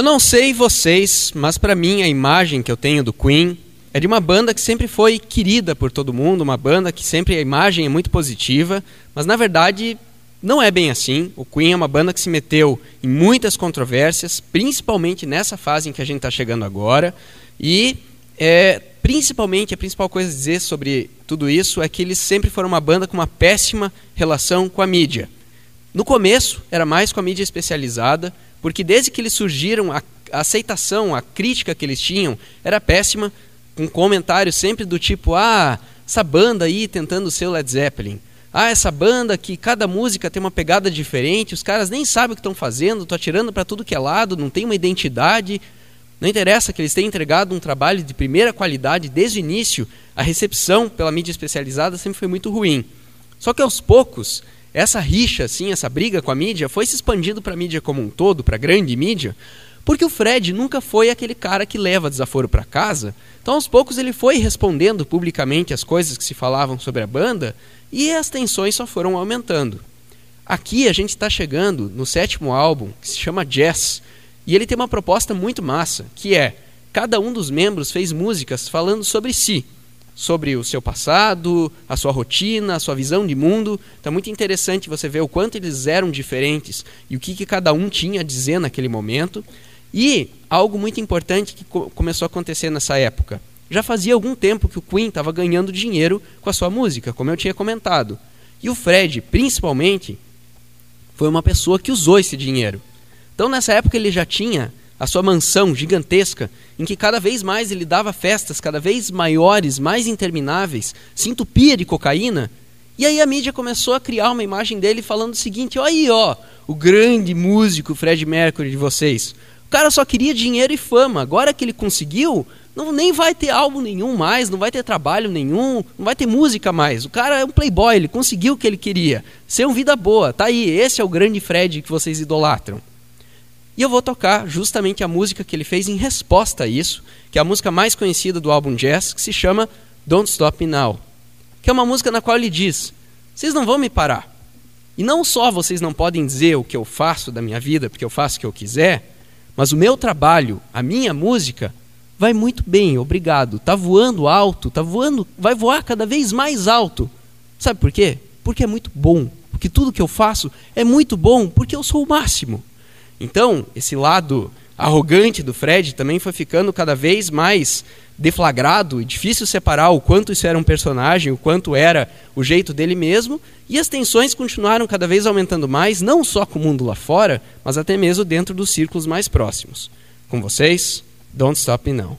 Eu não sei vocês, mas para mim a imagem que eu tenho do Queen é de uma banda que sempre foi querida por todo mundo, uma banda que sempre a imagem é muito positiva, mas na verdade não é bem assim. O Queen é uma banda que se meteu em muitas controvérsias, principalmente nessa fase em que a gente está chegando agora. E é, principalmente a principal coisa a dizer sobre tudo isso é que eles sempre foram uma banda com uma péssima relação com a mídia. No começo era mais com a mídia especializada, porque desde que eles surgiram a, aceitação, a crítica que eles tinham era péssima com comentários sempre do tipo: ah, essa banda aí tentando ser o Led Zeppelin. Ah, essa banda que cada música tem uma pegada diferente, os caras nem sabem o que estão fazendo, estão atirando para tudo que é lado, não tem uma identidade. Não interessa que eles tenham entregado um trabalho de primeira qualidade desde o início, a recepção pela mídia especializada sempre foi muito ruim. Só que aos poucos, essa rixa, assim, essa briga com a mídia foi se expandindo para a mídia como um todo, para a grande mídia, porque o Fred nunca foi aquele cara que leva desaforo para casa então, aos poucos, ele foi respondendo publicamente as coisas que se falavam sobre a banda e as tensões só foram aumentando. Aqui a gente está chegando no sétimo álbum, que se chama Jazz, e ele tem uma proposta muito massa, que é cada um dos membros fez músicas falando sobre si, sobre o seu passado, a sua rotina, a sua visão de mundo. Então é muito interessante você ver o quanto eles eram diferentes e o que, que cada um tinha a dizer naquele momento. E algo muito importante que co começou a acontecer nessa época. Já fazia algum tempo que o Queen estava ganhando dinheiro com a sua música, como eu tinha comentado. E o Fred, principalmente, foi uma pessoa que usou esse dinheiro. Então, nessa época, ele já tinha a sua mansão gigantesca, em que cada vez mais ele dava festas cada vez maiores, mais intermináveis, se entupia de cocaína. E aí a mídia começou a criar uma imagem dele falando o seguinte: olha aí, ó, o grande músico Fred Mercury de vocês. O cara só queria dinheiro e fama. Agora que ele conseguiu, não, nem vai ter álbum nenhum mais, não vai ter trabalho nenhum, não vai ter música mais. O cara é um playboy, ele conseguiu o que ele queria. Ser um vida boa. Tá aí, esse é o grande Fred que vocês idolatram. E eu vou tocar justamente a música que ele fez em resposta a isso, que é a música mais conhecida do álbum Jazz, que se chama Don't Stop Me Now. Que é uma música na qual ele diz: Vocês não vão me parar. E não só vocês não podem dizer o que eu faço da minha vida, porque eu faço o que eu quiser, mas o meu trabalho, a minha música, vai muito bem, obrigado. Tá voando alto, tá voando, vai voar cada vez mais alto. Sabe por quê? Porque é muito bom. Porque tudo que eu faço é muito bom, porque eu sou o máximo. Então, esse lado arrogante do Fred também foi ficando cada vez mais deflagrado e difícil separar o quanto isso era um personagem, o quanto era o jeito dele mesmo, e as tensões continuaram cada vez aumentando mais, não só com o mundo lá fora, mas até mesmo dentro dos círculos mais próximos. Com vocês, Don't Stop Me Now.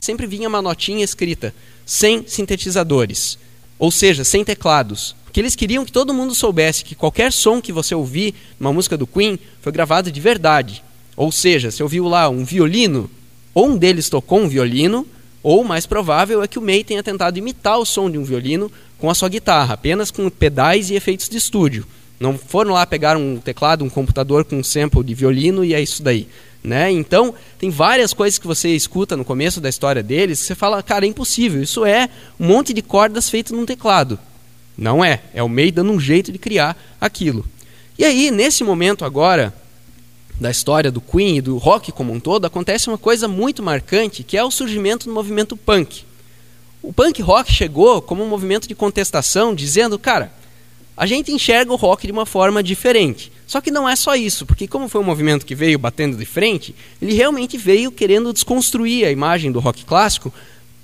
Sempre vinha uma notinha escrita sem sintetizadores, ou seja, sem teclados. Porque eles queriam que todo mundo soubesse que qualquer som que você ouvir numa música do Queen foi gravado de verdade. Ou seja, se ouviu lá um violino, ou um deles tocou um violino, ou mais provável é que o May tenha tentado imitar o som de um violino com a sua guitarra, apenas com pedais e efeitos de estúdio. Não foram lá pegar um teclado, um computador com um sample de violino e é isso daí. Né? Então, tem várias coisas que você escuta no começo da história deles que você fala, cara, é impossível. Isso é um monte de cordas feitas num teclado. Não é. É o May dando um jeito de criar aquilo. E aí, nesse momento agora da história do Queen e do rock como um todo, acontece uma coisa muito marcante, que é o surgimento do movimento punk. O punk rock chegou como um movimento de contestação, dizendo, cara, a gente enxerga o rock de uma forma diferente. Só que não é só isso, porque como foi um movimento que veio batendo de frente, ele realmente veio querendo desconstruir a imagem do rock clássico,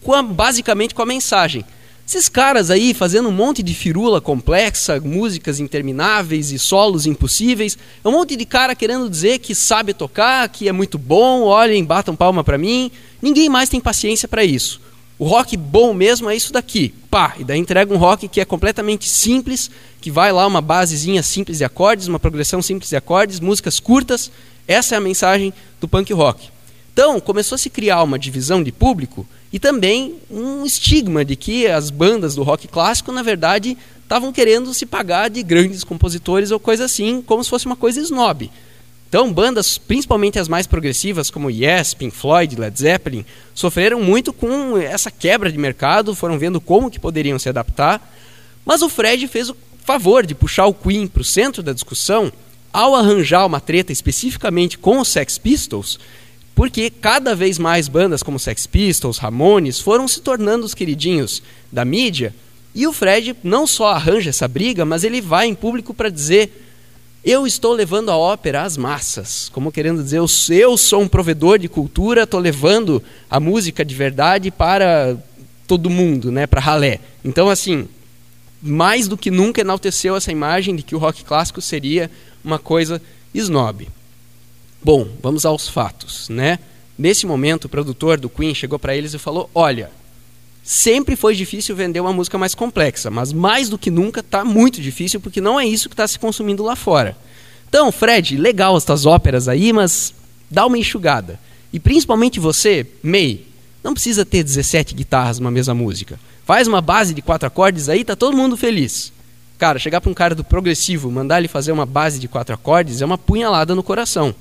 com a, basicamente com a mensagem: esses caras aí fazendo um monte de firula complexa, músicas intermináveis e solos impossíveis, é um monte de cara querendo dizer que sabe tocar, que é muito bom, olhem, batam palma para mim. Ninguém mais tem paciência para isso. O rock bom mesmo é isso daqui. Pá, e daí entrega um rock que é completamente simples, que vai lá uma basezinha simples de acordes, uma progressão simples de acordes, músicas curtas. Essa é a mensagem do punk rock. Então, começou a se criar uma divisão de público e também um estigma de que as bandas do rock clássico, na verdade, estavam querendo se pagar de grandes compositores ou coisa assim, como se fosse uma coisa snob. Então, bandas, principalmente as mais progressivas, como Yes, Pink Floyd, Led Zeppelin, sofreram muito com essa quebra de mercado, foram vendo como que poderiam se adaptar. Mas o Fred fez o favor de puxar o Queen para o centro da discussão ao arranjar uma treta especificamente com os Sex Pistols, porque cada vez mais bandas como Sex Pistols, Ramones foram se tornando os queridinhos da mídia, e o Fred não só arranja essa briga, mas ele vai em público para dizer: eu estou levando a ópera às massas, como querendo dizer, eu, eu sou um provedor de cultura, estou levando a música de verdade para todo mundo, né, para ralé. Então, assim, mais do que nunca enalteceu essa imagem de que o rock clássico seria uma coisa snob. Bom, vamos aos fatos, né? Nesse momento, o produtor do Queen chegou para eles e falou: Olha, sempre foi difícil vender uma música mais complexa, mas mais do que nunca está muito difícil porque não é isso que está se consumindo lá fora. Então, Fred, legal estas óperas aí, mas dá uma enxugada. E principalmente você, May, não precisa ter 17 guitarras numa mesma música. Faz uma base de quatro acordes aí, tá todo mundo feliz. Cara, chegar para um cara do progressivo, mandar ele fazer uma base de quatro acordes é uma punhalada no coração.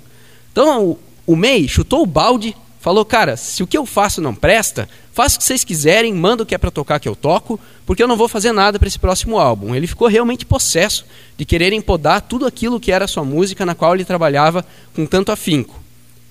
Então o, o May chutou o balde, falou: Cara, se o que eu faço não presta, faça o que vocês quiserem, manda o que é para tocar que eu toco, porque eu não vou fazer nada para esse próximo álbum. Ele ficou realmente possesso de quererem podar tudo aquilo que era sua música, na qual ele trabalhava com tanto afinco.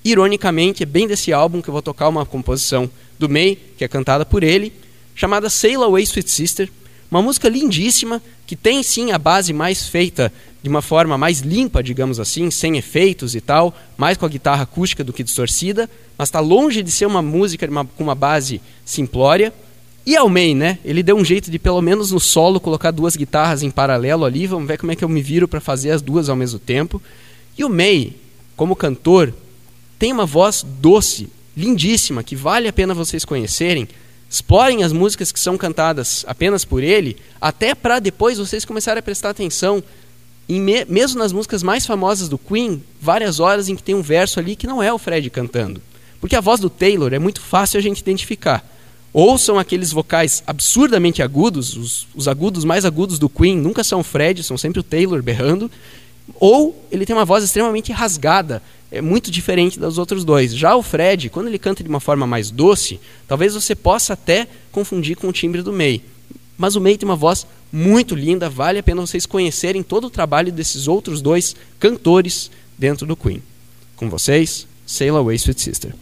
Ironicamente, é bem desse álbum que eu vou tocar uma composição do May, que é cantada por ele, chamada Sail Away Sweet Sister, uma música lindíssima que tem sim a base mais feita de uma forma mais limpa, digamos assim, sem efeitos e tal, mais com a guitarra acústica do que distorcida, mas está longe de ser uma música uma, com uma base simplória. E ao May, né? Ele deu um jeito de, pelo menos no solo, colocar duas guitarras em paralelo ali. Vamos ver como é que eu me viro para fazer as duas ao mesmo tempo. E o May, como cantor, tem uma voz doce, lindíssima, que vale a pena vocês conhecerem. Explorem as músicas que são cantadas apenas por ele, até para depois vocês começarem a prestar atenção me, mesmo nas músicas mais famosas do Queen, várias horas em que tem um verso ali que não é o Fred cantando. Porque a voz do Taylor é muito fácil a gente identificar. Ou são aqueles vocais absurdamente agudos, os, os agudos mais agudos do Queen nunca são o Fred, são sempre o Taylor berrando. Ou ele tem uma voz extremamente rasgada, é muito diferente dos outros dois. Já o Fred, quando ele canta de uma forma mais doce, talvez você possa até confundir com o timbre do May. Mas o May tem uma voz muito linda, vale a pena vocês conhecerem todo o trabalho desses outros dois cantores dentro do Queen. Com vocês, Sail Away Sweet Sister.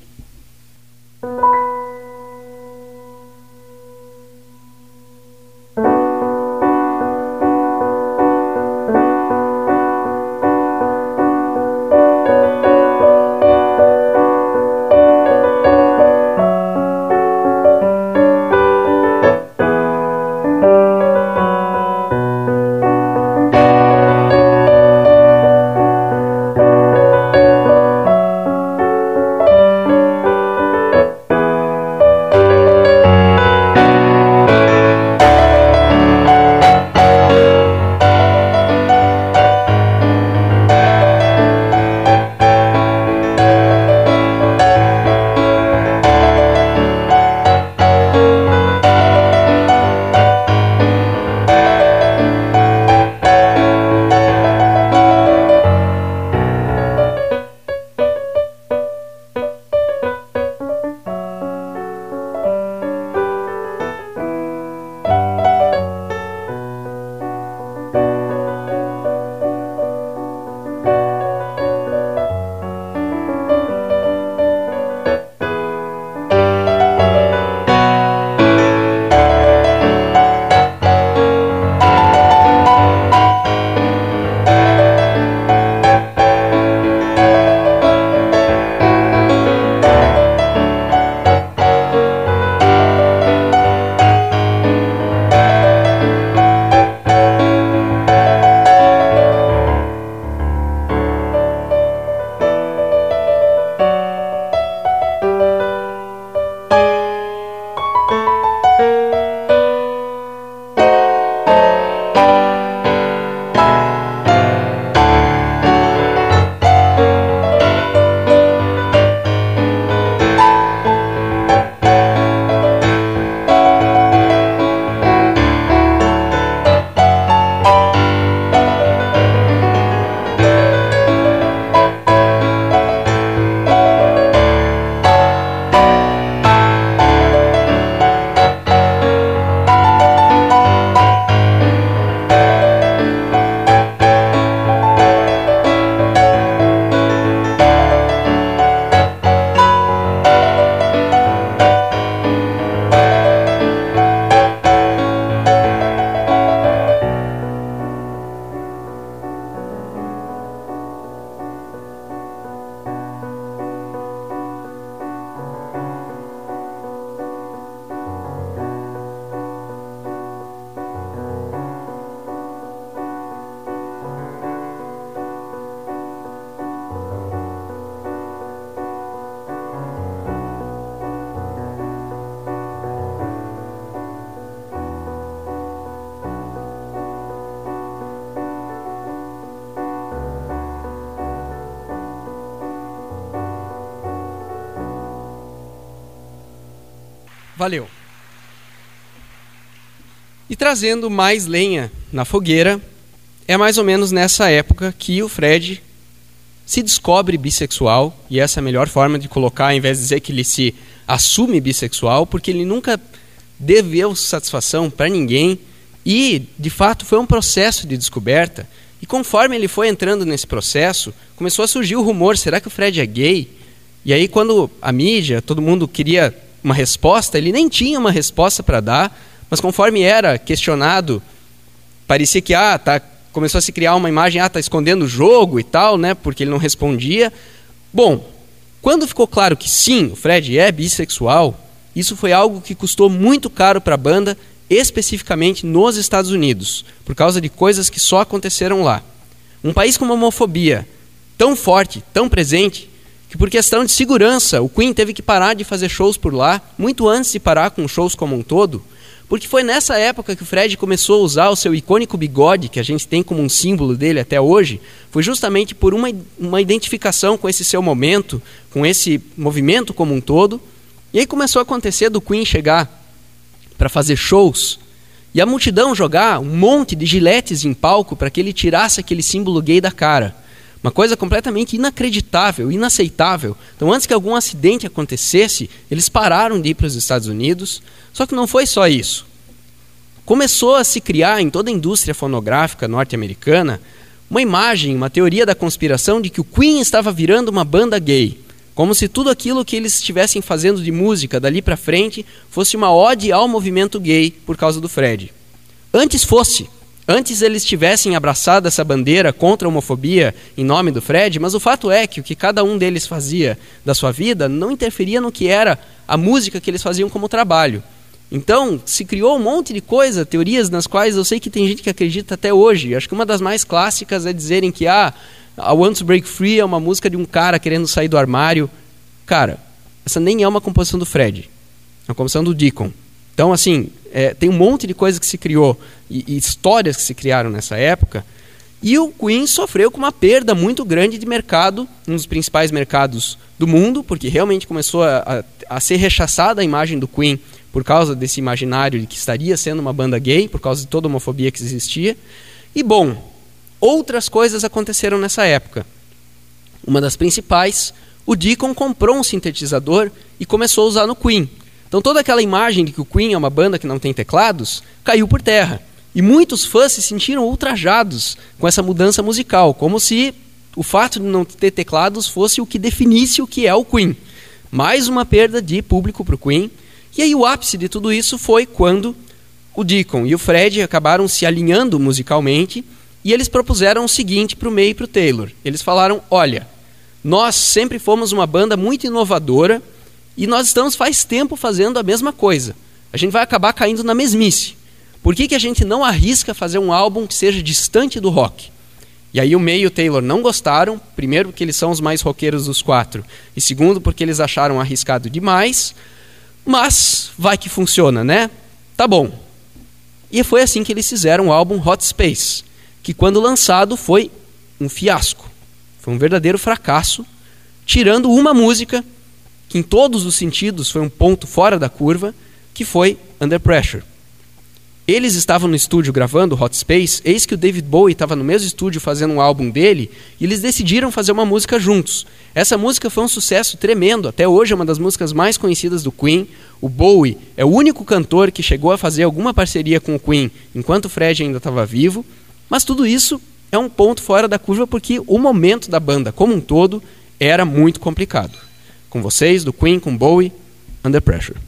Trazendo mais lenha na fogueira, é mais ou menos nessa época que o Fred se descobre bissexual, e essa é a melhor forma de colocar, ao invés de dizer que ele se assume bissexual, porque ele nunca deveu satisfação para ninguém, e de fato foi um processo de descoberta. E conforme ele foi entrando nesse processo, começou a surgir o rumor: será que o Fred é gay? E aí, quando a mídia, todo mundo queria uma resposta, ele nem tinha uma resposta para dar, mas conforme era questionado, parecia que ah, tá, começou a se criar uma imagem, ah, tá escondendo o jogo e tal, né, porque ele não respondia. Bom, quando ficou claro que sim, o Fred é bissexual, isso foi algo que custou muito caro para a banda, especificamente nos Estados Unidos, por causa de coisas que só aconteceram lá. Um país com uma homofobia tão forte, tão presente, que por questão de segurança o Queen teve que parar de fazer shows por lá, muito antes de parar com shows como um todo, porque foi nessa época que o Fred começou a usar o seu icônico bigode, que a gente tem como um símbolo dele até hoje, foi justamente por uma, uma identificação com esse seu momento, com esse movimento como um todo. E aí começou a acontecer do Queen chegar para fazer shows e a multidão jogar um monte de giletes em palco para que ele tirasse aquele símbolo gay da cara. Uma coisa completamente inacreditável, inaceitável. Então, antes que algum acidente acontecesse, eles pararam de ir para os Estados Unidos. Só que não foi só isso. Começou a se criar em toda a indústria fonográfica norte-americana uma imagem, uma teoria da conspiração de que o Queen estava virando uma banda gay. Como se tudo aquilo que eles estivessem fazendo de música dali para frente fosse uma ode ao movimento gay por causa do Fred. Antes fosse, Antes eles tivessem abraçado essa bandeira contra a homofobia em nome do Fred, mas o fato é que o que cada um deles fazia da sua vida não interferia no que era a música que eles faziam como trabalho. Então, se criou um monte de coisa, teorias nas quais eu sei que tem gente que acredita até hoje. Acho que uma das mais clássicas é dizerem que ah, a Want to Break Free é uma música de um cara querendo sair do armário. Cara, essa nem é uma composição do Fred. É uma composição do Deacon. Então, assim, é, tem um monte de coisa que se criou e, e, histórias que se criaram nessa época. E o Queen sofreu com uma perda muito grande de mercado, um dos principais mercados do mundo, porque realmente começou a, a, a ser rechaçada a imagem do Queen por causa desse imaginário de que estaria sendo uma banda gay, por causa de toda a homofobia que existia. E bom, outras coisas aconteceram nessa época. Uma das principais, o Deacon comprou um sintetizador e começou a usar no Queen. Então toda aquela imagem de que o Queen é uma banda que não tem teclados caiu por terra. E muitos fãs se sentiram ultrajados com essa mudança musical, como se o fato de não ter teclados fosse o que definisse o que é o Queen. Mais uma perda de público para o Queen. E aí o ápice de tudo isso foi quando o Deacon e o Fred acabaram se alinhando musicalmente e eles propuseram o seguinte para o May e para o Taylor. Eles falaram: olha, nós sempre fomos uma banda muito inovadora e nós estamos faz tempo fazendo a mesma coisa. A gente vai acabar caindo na mesmice. Por que, que a gente não arrisca fazer um álbum que seja distante do rock? E aí o May e o Taylor não gostaram, primeiro porque eles são os mais roqueiros dos quatro, e segundo porque eles acharam arriscado demais, mas vai que funciona, né? Tá bom. E foi assim que eles fizeram o álbum Hot Space, que quando lançado foi um fiasco. Foi um verdadeiro fracasso, tirando uma música que em todos os sentidos foi um ponto fora da curva, que foi Under Pressure. Eles estavam no estúdio gravando Hot Space, eis que o David Bowie estava no mesmo estúdio fazendo um álbum dele, e eles decidiram fazer uma música juntos. Essa música foi um sucesso tremendo, até hoje é uma das músicas mais conhecidas do Queen. O Bowie é o único cantor que chegou a fazer alguma parceria com o Queen enquanto o Fred ainda estava vivo, mas tudo isso é um ponto fora da curva porque o momento da banda como um todo era muito complicado com vocês, do Queen, com Bowie, Under Pressure.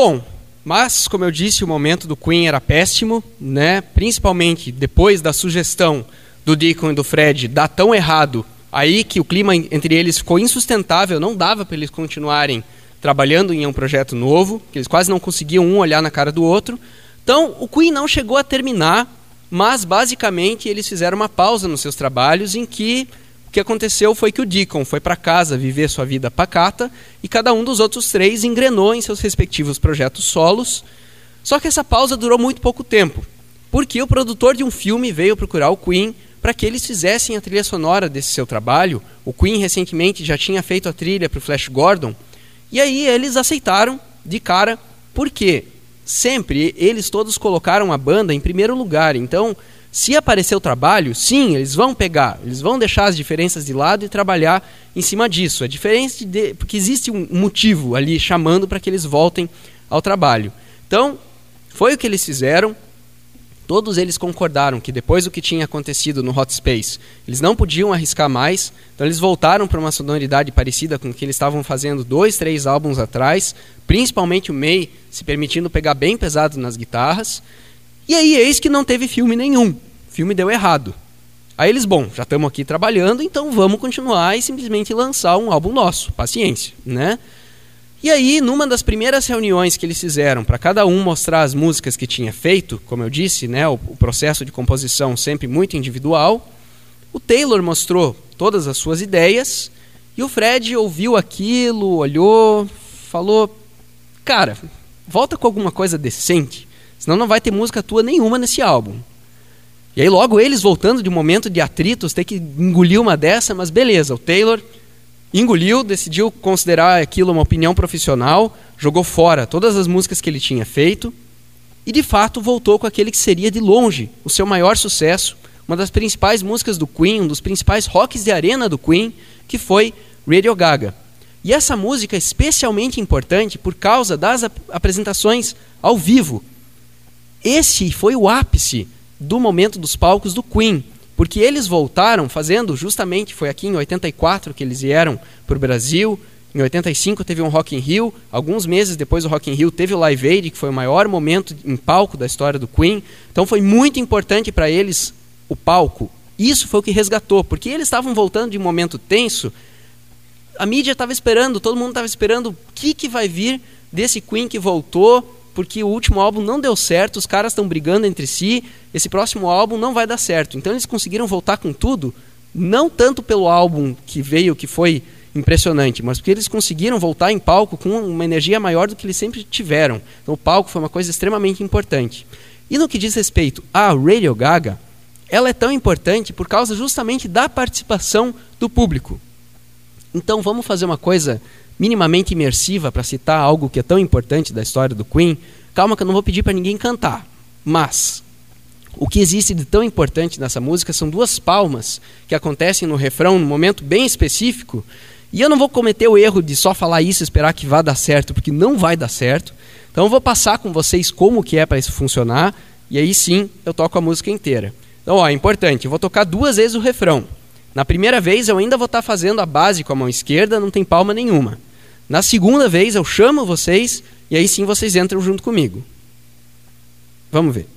Bom, mas como eu disse, o momento do Queen era péssimo, né? Principalmente depois da sugestão do Deacon e do Fred dar tão errado, aí que o clima entre eles ficou insustentável, não dava para eles continuarem trabalhando em um projeto novo, que eles quase não conseguiam um olhar na cara do outro. Então, o Queen não chegou a terminar, mas basicamente eles fizeram uma pausa nos seus trabalhos em que o que aconteceu foi que o Deacon foi para casa viver sua vida pacata e cada um dos outros três engrenou em seus respectivos projetos solos. Só que essa pausa durou muito pouco tempo, porque o produtor de um filme veio procurar o Queen para que eles fizessem a trilha sonora desse seu trabalho. O Queen recentemente já tinha feito a trilha para o Flash Gordon, e aí eles aceitaram de cara, porque sempre eles todos colocaram a banda em primeiro lugar. Então, se aparecer o trabalho, sim, eles vão pegar, eles vão deixar as diferenças de lado e trabalhar em cima disso. É diferente de, porque existe um motivo ali chamando para que eles voltem ao trabalho. Então, foi o que eles fizeram. Todos eles concordaram que depois do que tinha acontecido no Hot Space, eles não podiam arriscar mais, então eles voltaram para uma sonoridade parecida com o que eles estavam fazendo dois, três álbuns atrás, principalmente o May se permitindo pegar bem pesado nas guitarras. E aí, eis que não teve filme nenhum. O filme deu errado. Aí eles, bom, já estamos aqui trabalhando, então vamos continuar e simplesmente lançar um álbum nosso. Paciência, né? E aí, numa das primeiras reuniões que eles fizeram, para cada um mostrar as músicas que tinha feito, como eu disse, né, o, o processo de composição sempre muito individual, o Taylor mostrou todas as suas ideias e o Fred ouviu aquilo, olhou, falou: Cara, volta com alguma coisa decente. Senão não vai ter música tua nenhuma nesse álbum. E aí logo eles voltando de um momento de atritos, ter que engolir uma dessa, mas beleza, o Taylor engoliu, decidiu considerar aquilo uma opinião profissional, jogou fora todas as músicas que ele tinha feito e de fato voltou com aquele que seria de longe o seu maior sucesso, uma das principais músicas do Queen, um dos principais rocks de arena do Queen, que foi Radio Gaga. E essa música é especialmente importante por causa das ap apresentações ao vivo esse foi o ápice do momento dos palcos do Queen, porque eles voltaram fazendo justamente, foi aqui em 84 que eles vieram para o Brasil, em 85 teve um Rock in Rio, alguns meses depois do Rock in Rio teve o Live Aid, que foi o maior momento em palco da história do Queen. Então foi muito importante para eles o palco. Isso foi o que resgatou, porque eles estavam voltando de um momento tenso. A mídia estava esperando, todo mundo estava esperando o que, que vai vir desse Queen que voltou porque o último álbum não deu certo, os caras estão brigando entre si, esse próximo álbum não vai dar certo. Então eles conseguiram voltar com tudo, não tanto pelo álbum que veio, que foi impressionante, mas porque eles conseguiram voltar em palco com uma energia maior do que eles sempre tiveram. Então o palco foi uma coisa extremamente importante. E no que diz respeito à Radio Gaga, ela é tão importante por causa justamente da participação do público. Então vamos fazer uma coisa minimamente imersiva para citar algo que é tão importante da história do Queen, calma que eu não vou pedir para ninguém cantar. Mas o que existe de tão importante nessa música são duas palmas que acontecem no refrão num momento bem específico. E eu não vou cometer o erro de só falar isso e esperar que vá dar certo, porque não vai dar certo. Então eu vou passar com vocês como que é para isso funcionar, e aí sim eu toco a música inteira. Então, ó, é importante, eu vou tocar duas vezes o refrão. Na primeira vez eu ainda vou estar tá fazendo a base com a mão esquerda, não tem palma nenhuma. Na segunda vez eu chamo vocês e aí sim vocês entram junto comigo. Vamos ver.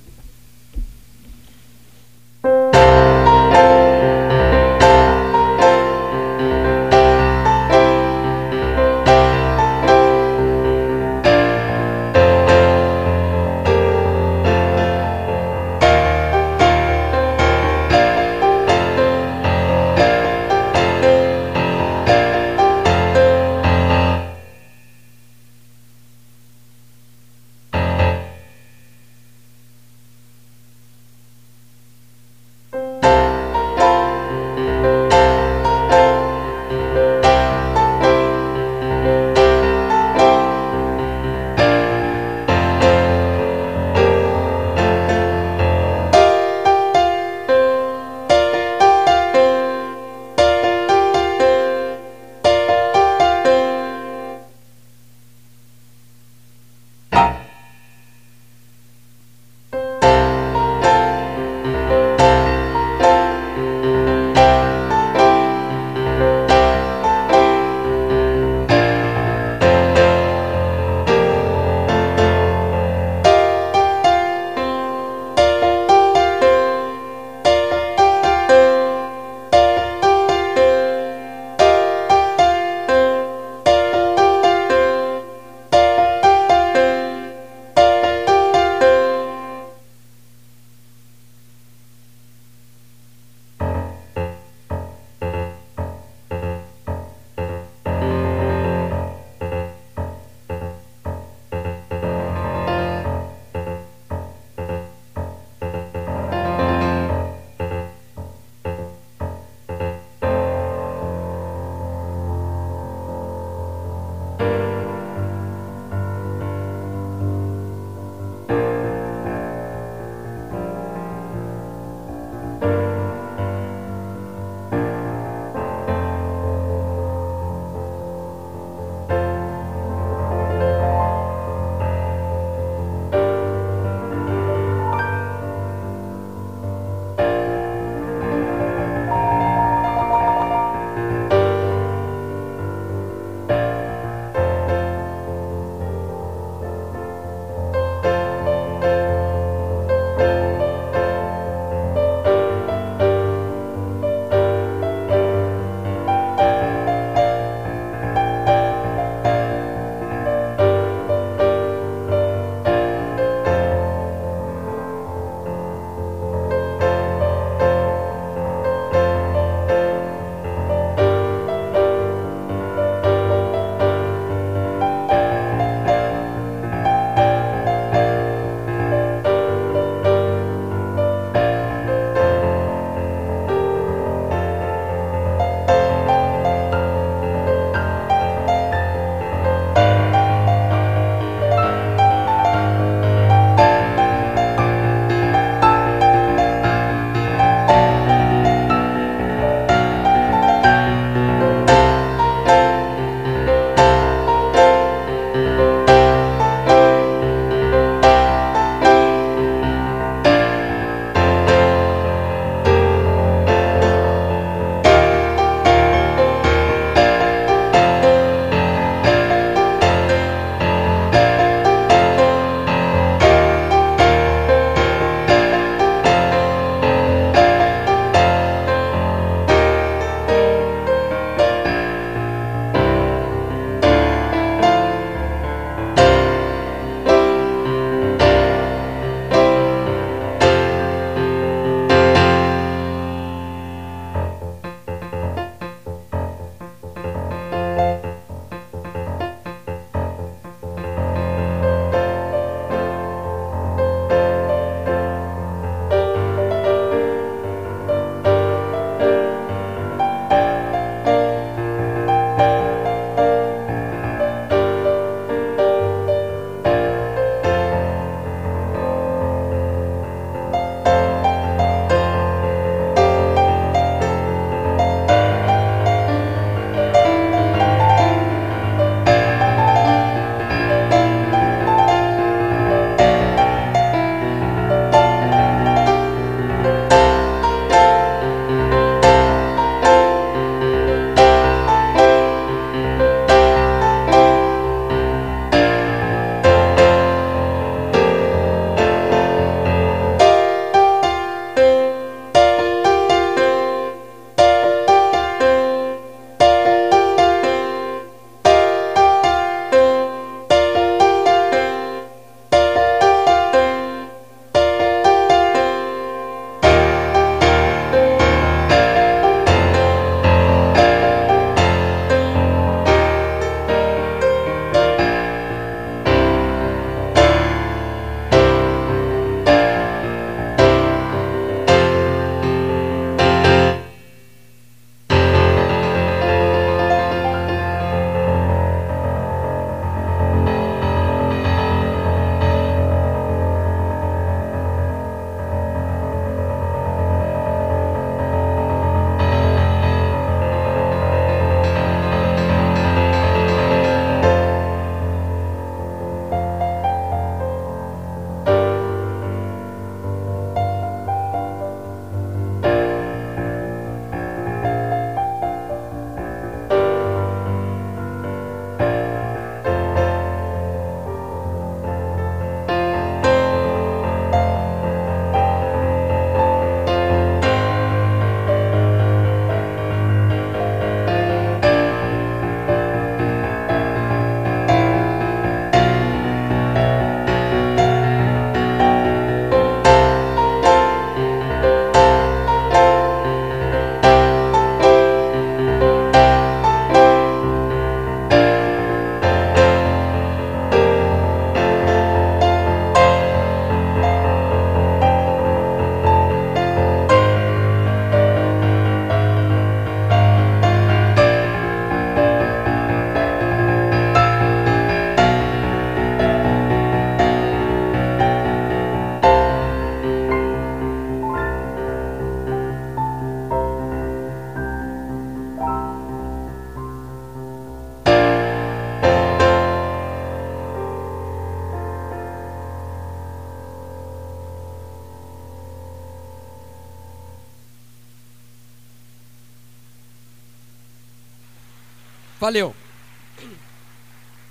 Valeu.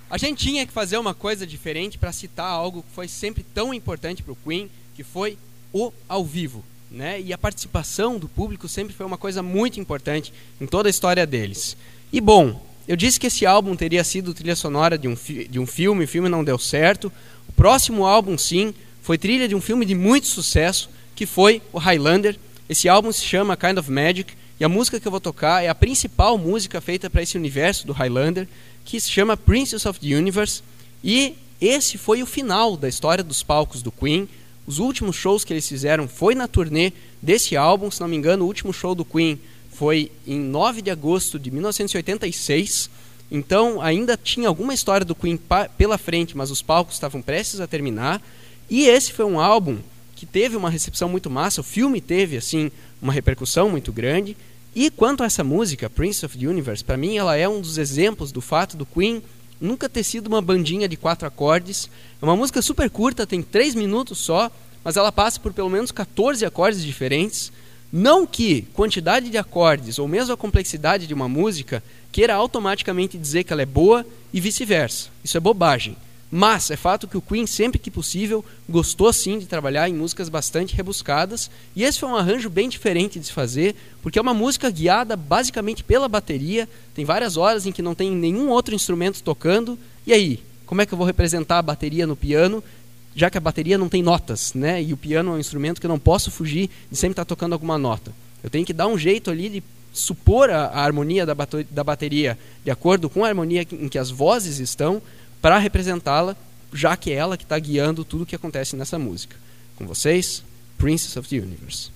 A gente tinha que fazer uma coisa diferente para citar algo que foi sempre tão importante para o Queen, que foi o ao vivo. Né? E a participação do público sempre foi uma coisa muito importante em toda a história deles. E bom, eu disse que esse álbum teria sido trilha sonora de um, de um filme, o filme não deu certo. O próximo álbum, sim, foi trilha de um filme de muito sucesso, que foi o Highlander. Esse álbum se chama Kind of Magic, e a música que eu vou tocar é a principal música feita para esse universo do Highlander que se chama Princess of the Universe. E esse foi o final da história dos palcos do Queen. Os últimos shows que eles fizeram foi na turnê desse álbum, se não me engano, o último show do Queen foi em 9 de agosto de 1986. Então ainda tinha alguma história do Queen pela frente, mas os palcos estavam prestes a terminar. E esse foi um álbum que teve uma recepção muito massa. O filme teve assim uma repercussão muito grande. E quanto a essa música, Prince of the Universe, para mim ela é um dos exemplos do fato do Queen nunca ter sido uma bandinha de quatro acordes. É uma música super curta, tem três minutos só, mas ela passa por pelo menos 14 acordes diferentes. Não que quantidade de acordes ou mesmo a complexidade de uma música queira automaticamente dizer que ela é boa e vice-versa. Isso é bobagem. Mas é fato que o Queen, sempre que possível, gostou sim de trabalhar em músicas bastante rebuscadas. E esse foi um arranjo bem diferente de se fazer, porque é uma música guiada basicamente pela bateria. Tem várias horas em que não tem nenhum outro instrumento tocando. E aí, como é que eu vou representar a bateria no piano, já que a bateria não tem notas, né? E o piano é um instrumento que eu não posso fugir de sempre estar tocando alguma nota. Eu tenho que dar um jeito ali de supor a, a harmonia da, da bateria de acordo com a harmonia em que as vozes estão para representá-la, já que é ela que está guiando tudo o que acontece nessa música. Com vocês, Princess of the Universe.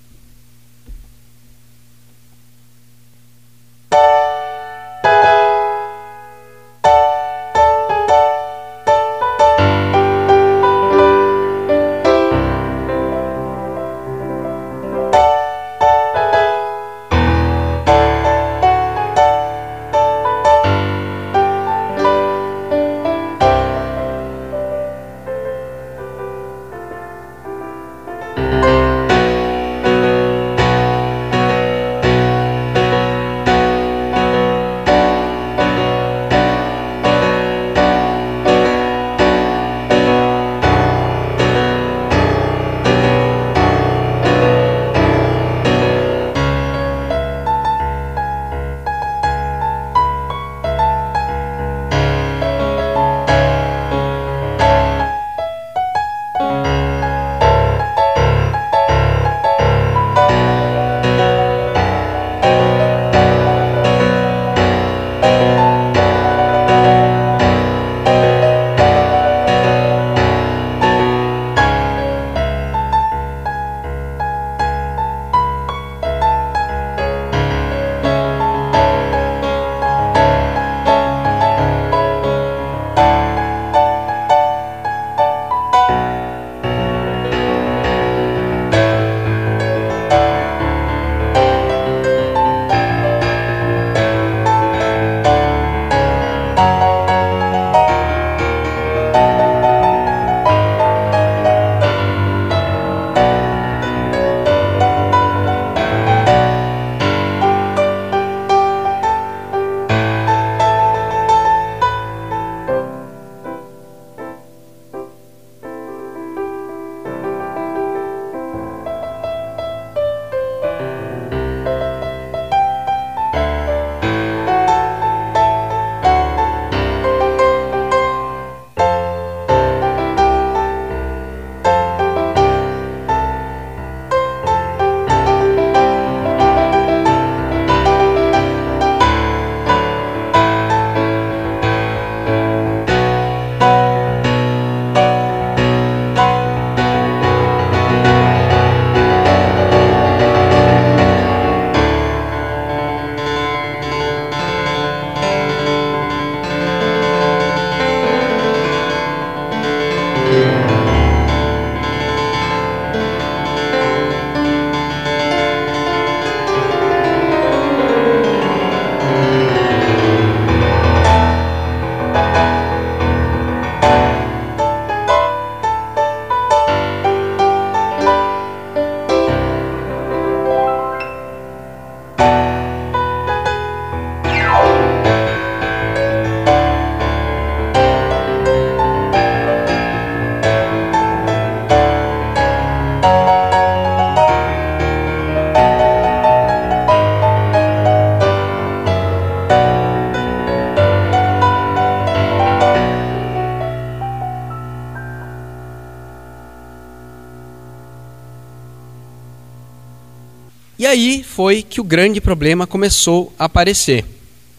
Foi que o grande problema começou a aparecer.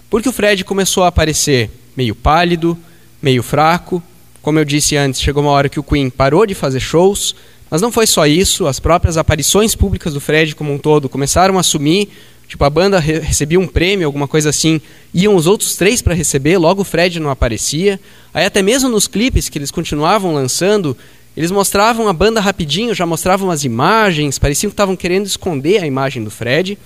Porque o Fred começou a aparecer meio pálido, meio fraco. Como eu disse antes, chegou uma hora que o Queen parou de fazer shows, mas não foi só isso, as próprias aparições públicas do Fred como um todo começaram a assumir, tipo a banda re recebia um prêmio, alguma coisa assim, iam os outros três para receber, logo o Fred não aparecia. Aí até mesmo nos clipes que eles continuavam lançando, eles mostravam a banda rapidinho, já mostravam as imagens, pareciam que estavam querendo esconder a imagem do Fred.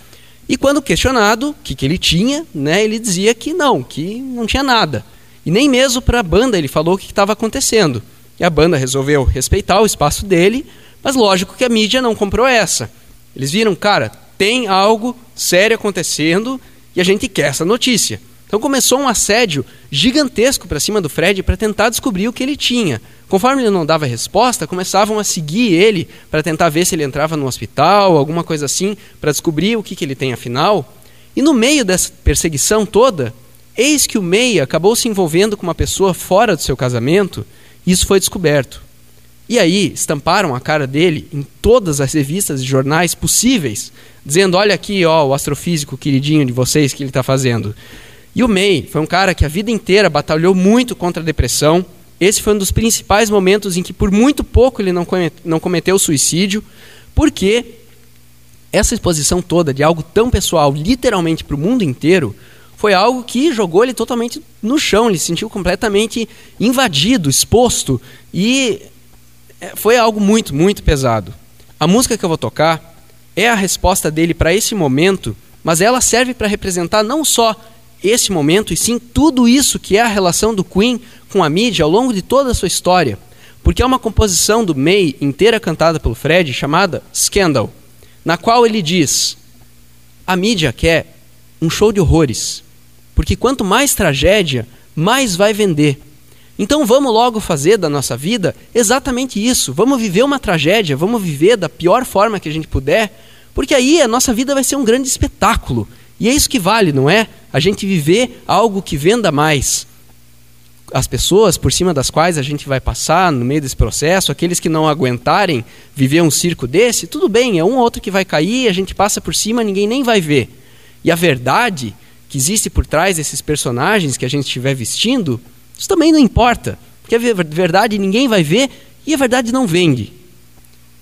E quando questionado o que, que ele tinha, né, ele dizia que não, que não tinha nada. E nem mesmo para a banda ele falou o que estava acontecendo. E a banda resolveu respeitar o espaço dele, mas lógico que a mídia não comprou essa. Eles viram, cara, tem algo sério acontecendo e a gente quer essa notícia. Então começou um assédio gigantesco para cima do Fred para tentar descobrir o que ele tinha. Conforme ele não dava resposta, começavam a seguir ele para tentar ver se ele entrava no hospital, alguma coisa assim, para descobrir o que, que ele tem afinal. E no meio dessa perseguição toda, eis que o May acabou se envolvendo com uma pessoa fora do seu casamento isso foi descoberto. E aí estamparam a cara dele em todas as revistas e jornais possíveis, dizendo: olha aqui, ó, o astrofísico queridinho de vocês que ele está fazendo. E o May foi um cara que a vida inteira batalhou muito contra a depressão. Esse foi um dos principais momentos em que, por muito pouco, ele não, não cometeu suicídio, porque essa exposição toda de algo tão pessoal, literalmente para o mundo inteiro, foi algo que jogou ele totalmente no chão, ele se sentiu completamente invadido, exposto e é, foi algo muito, muito pesado. A música que eu vou tocar é a resposta dele para esse momento, mas ela serve para representar não só esse momento, e sim tudo isso que é a relação do Queen com a mídia ao longo de toda a sua história. Porque é uma composição do May inteira cantada pelo Fred chamada Scandal, na qual ele diz: A mídia quer um show de horrores, porque quanto mais tragédia, mais vai vender. Então vamos logo fazer da nossa vida exatamente isso. Vamos viver uma tragédia, vamos viver da pior forma que a gente puder, porque aí a nossa vida vai ser um grande espetáculo. E é isso que vale, não é? A gente viver algo que venda mais. As pessoas por cima das quais a gente vai passar no meio desse processo, aqueles que não aguentarem viver um circo desse, tudo bem, é um ou outro que vai cair, a gente passa por cima, ninguém nem vai ver. E a verdade que existe por trás desses personagens que a gente estiver vestindo, isso também não importa, porque a verdade ninguém vai ver e a verdade não vende.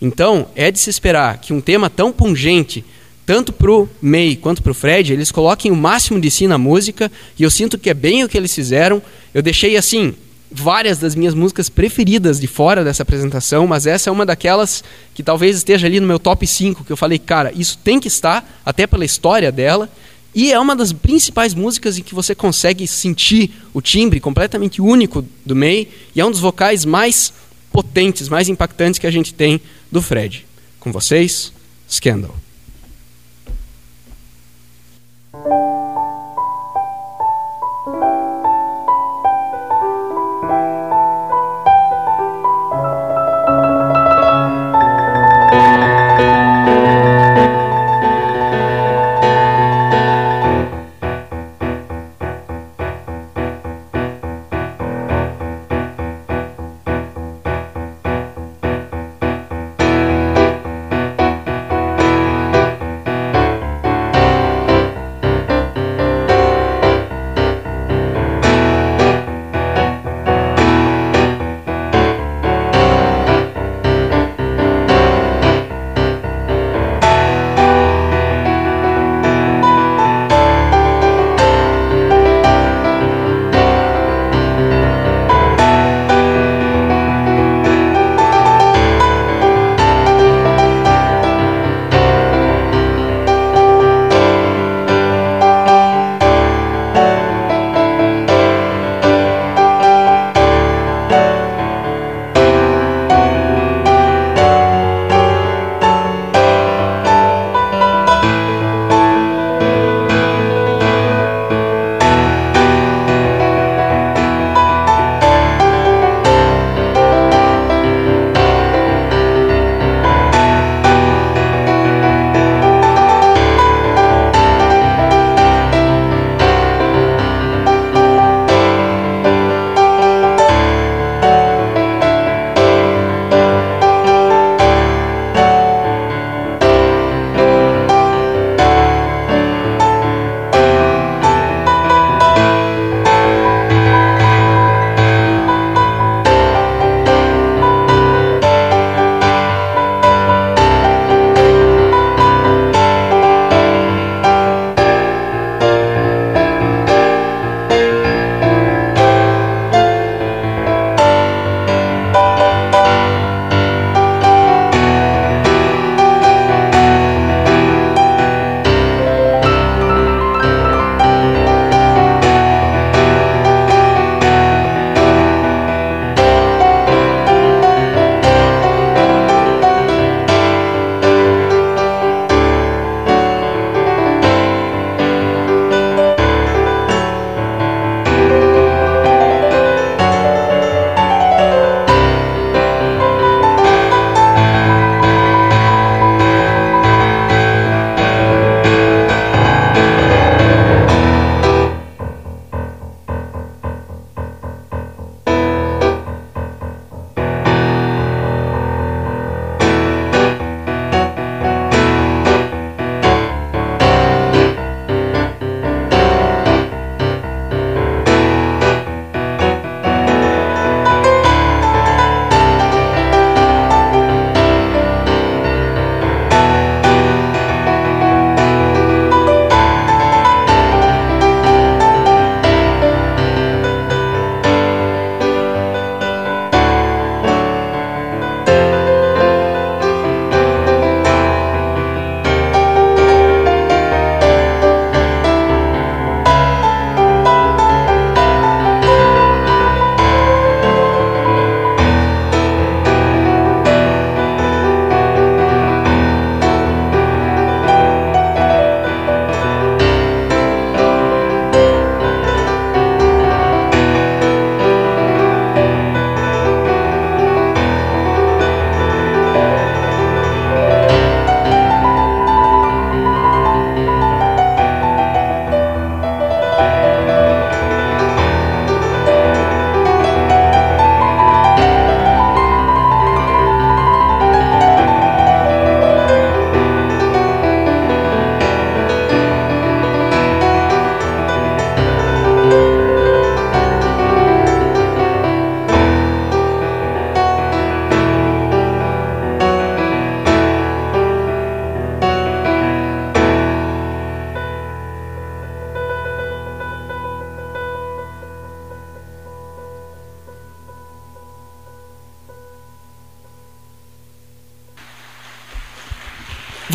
Então, é de se esperar que um tema tão pungente, tanto para o May quanto para o Fred, eles coloquem o máximo de si na música, e eu sinto que é bem o que eles fizeram. Eu deixei assim várias das minhas músicas preferidas de fora dessa apresentação, mas essa é uma daquelas que talvez esteja ali no meu top 5, que eu falei, cara, isso tem que estar, até pela história dela. E é uma das principais músicas em que você consegue sentir o timbre completamente único do May, e é um dos vocais mais potentes, mais impactantes que a gente tem do Fred. Com vocês, Scandal. Thank you.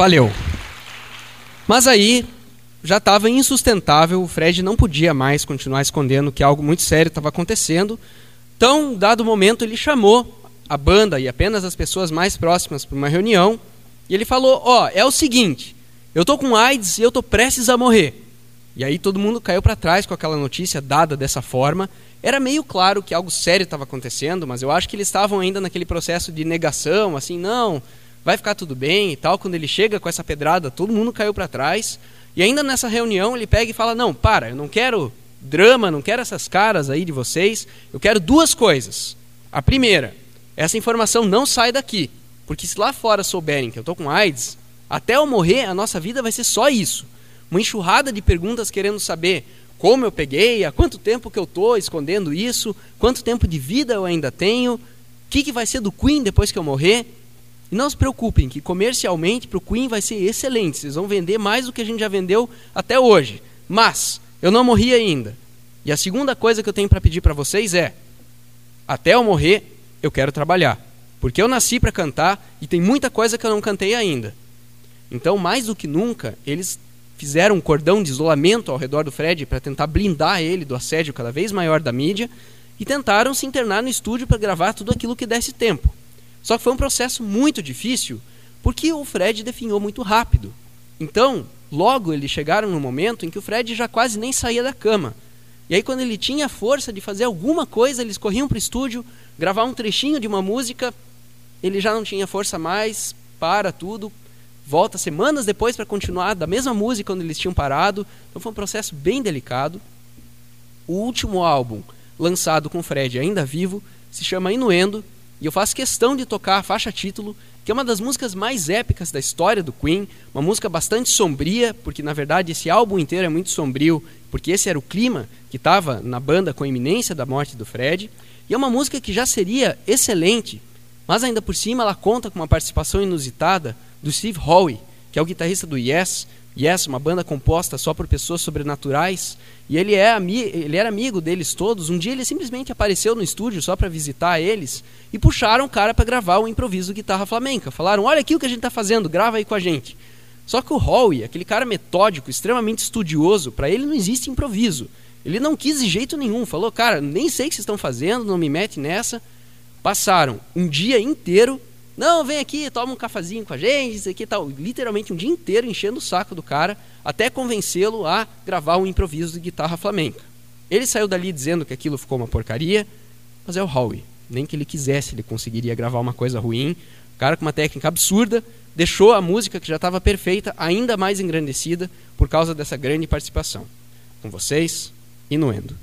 Valeu. Mas aí já estava insustentável, o Fred não podia mais continuar escondendo que algo muito sério estava acontecendo. Então, dado momento, ele chamou a banda e apenas as pessoas mais próximas para uma reunião e ele falou: Ó, oh, é o seguinte, eu tô com AIDS e eu tô prestes a morrer. E aí todo mundo caiu para trás com aquela notícia dada dessa forma. Era meio claro que algo sério estava acontecendo, mas eu acho que eles estavam ainda naquele processo de negação, assim, não, vai ficar tudo bem e tal. Quando ele chega com essa pedrada, todo mundo caiu para trás. E ainda nessa reunião ele pega e fala: Não, para, eu não quero drama, não quero essas caras aí de vocês. Eu quero duas coisas. A primeira, essa informação não sai daqui. Porque se lá fora souberem que eu estou com AIDS, até eu morrer, a nossa vida vai ser só isso. Uma enxurrada de perguntas querendo saber como eu peguei, há quanto tempo que eu estou escondendo isso, quanto tempo de vida eu ainda tenho, o que, que vai ser do Queen depois que eu morrer. E não se preocupem, que comercialmente para o Queen vai ser excelente. Vocês vão vender mais do que a gente já vendeu até hoje. Mas eu não morri ainda. E a segunda coisa que eu tenho para pedir para vocês é: até eu morrer, eu quero trabalhar. Porque eu nasci para cantar e tem muita coisa que eu não cantei ainda. Então, mais do que nunca, eles fizeram um cordão de isolamento ao redor do Fred para tentar blindar ele do assédio cada vez maior da mídia e tentaram se internar no estúdio para gravar tudo aquilo que desse tempo. Só que foi um processo muito difícil, porque o Fred definhou muito rápido. Então, logo eles chegaram no momento em que o Fred já quase nem saía da cama. E aí, quando ele tinha força de fazer alguma coisa, eles corriam para o estúdio, gravar um trechinho de uma música, ele já não tinha força mais, para tudo, volta semanas depois para continuar da mesma música onde eles tinham parado. Então foi um processo bem delicado. O último álbum lançado com o Fred ainda vivo se chama Inuendo e eu faço questão de tocar a faixa título, que é uma das músicas mais épicas da história do Queen, uma música bastante sombria, porque na verdade esse álbum inteiro é muito sombrio, porque esse era o clima que estava na banda com a iminência da morte do Fred, e é uma música que já seria excelente, mas ainda por cima ela conta com uma participação inusitada do Steve Howe, que é o guitarrista do Yes, Yes, uma banda composta só por pessoas sobrenaturais, e ele, é ele era amigo deles todos. Um dia ele simplesmente apareceu no estúdio só para visitar eles e puxaram o cara para gravar o improviso de guitarra flamenca. Falaram: Olha aqui o que a gente está fazendo, grava aí com a gente. Só que o Howie, aquele cara metódico, extremamente estudioso, para ele não existe improviso. Ele não quis de jeito nenhum, falou: Cara, nem sei o que vocês estão fazendo, não me mete nessa. Passaram um dia inteiro não, vem aqui, toma um cafezinho com a gente, isso aqui tal. Literalmente um dia inteiro enchendo o saco do cara até convencê-lo a gravar um improviso de guitarra flamenca. Ele saiu dali dizendo que aquilo ficou uma porcaria, mas é o Howie. Nem que ele quisesse, ele conseguiria gravar uma coisa ruim. O cara com uma técnica absurda deixou a música que já estava perfeita ainda mais engrandecida por causa dessa grande participação. Com vocês, Inuendo.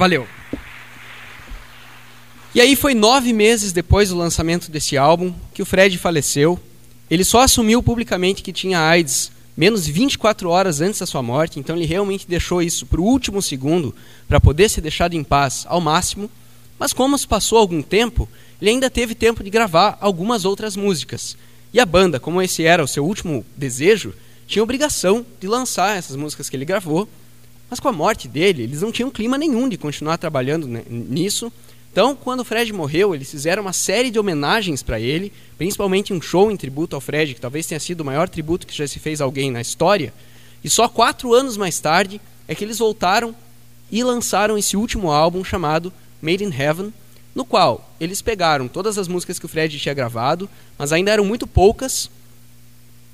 Valeu. E aí foi nove meses depois do lançamento desse álbum que o Fred faleceu. Ele só assumiu publicamente que tinha AIDS menos de 24 horas antes da sua morte, então ele realmente deixou isso para o último segundo para poder ser deixado em paz ao máximo. Mas como se passou algum tempo, ele ainda teve tempo de gravar algumas outras músicas. E a banda, como esse era o seu último desejo, tinha obrigação de lançar essas músicas que ele gravou mas com a morte dele, eles não tinham clima nenhum de continuar trabalhando nisso. Então, quando o Fred morreu, eles fizeram uma série de homenagens para ele, principalmente um show em tributo ao Fred, que talvez tenha sido o maior tributo que já se fez a alguém na história. E só quatro anos mais tarde é que eles voltaram e lançaram esse último álbum chamado Made in Heaven, no qual eles pegaram todas as músicas que o Fred tinha gravado, mas ainda eram muito poucas,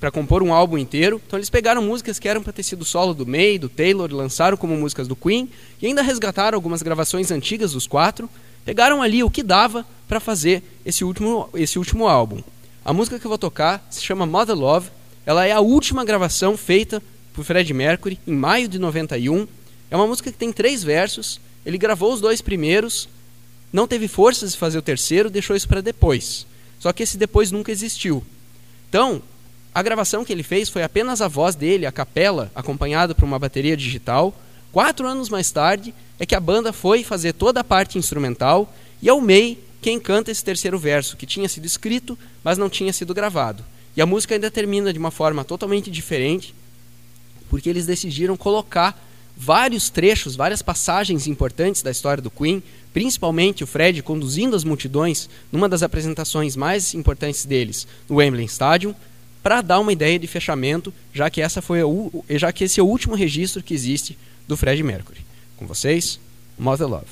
para compor um álbum inteiro. Então eles pegaram músicas que eram para ter sido solo do May, do Taylor, lançaram como músicas do Queen e ainda resgataram algumas gravações antigas dos quatro. Pegaram ali o que dava para fazer esse último, esse último álbum. A música que eu vou tocar se chama Mother Love. Ela é a última gravação feita por Fred Mercury em maio de 91. É uma música que tem três versos. Ele gravou os dois primeiros, não teve forças de fazer o terceiro, deixou isso para depois. Só que esse depois nunca existiu. Então, a gravação que ele fez foi apenas a voz dele, a capela, acompanhada por uma bateria digital. Quatro anos mais tarde é que a banda foi fazer toda a parte instrumental e é o May quem canta esse terceiro verso, que tinha sido escrito, mas não tinha sido gravado. E a música ainda termina de uma forma totalmente diferente, porque eles decidiram colocar vários trechos, várias passagens importantes da história do Queen, principalmente o Fred conduzindo as multidões numa das apresentações mais importantes deles, no Wembley Stadium, para dar uma ideia de fechamento, já que essa foi o, já que esse é o último registro que existe do Fred Mercury. Com vocês, Mother Love.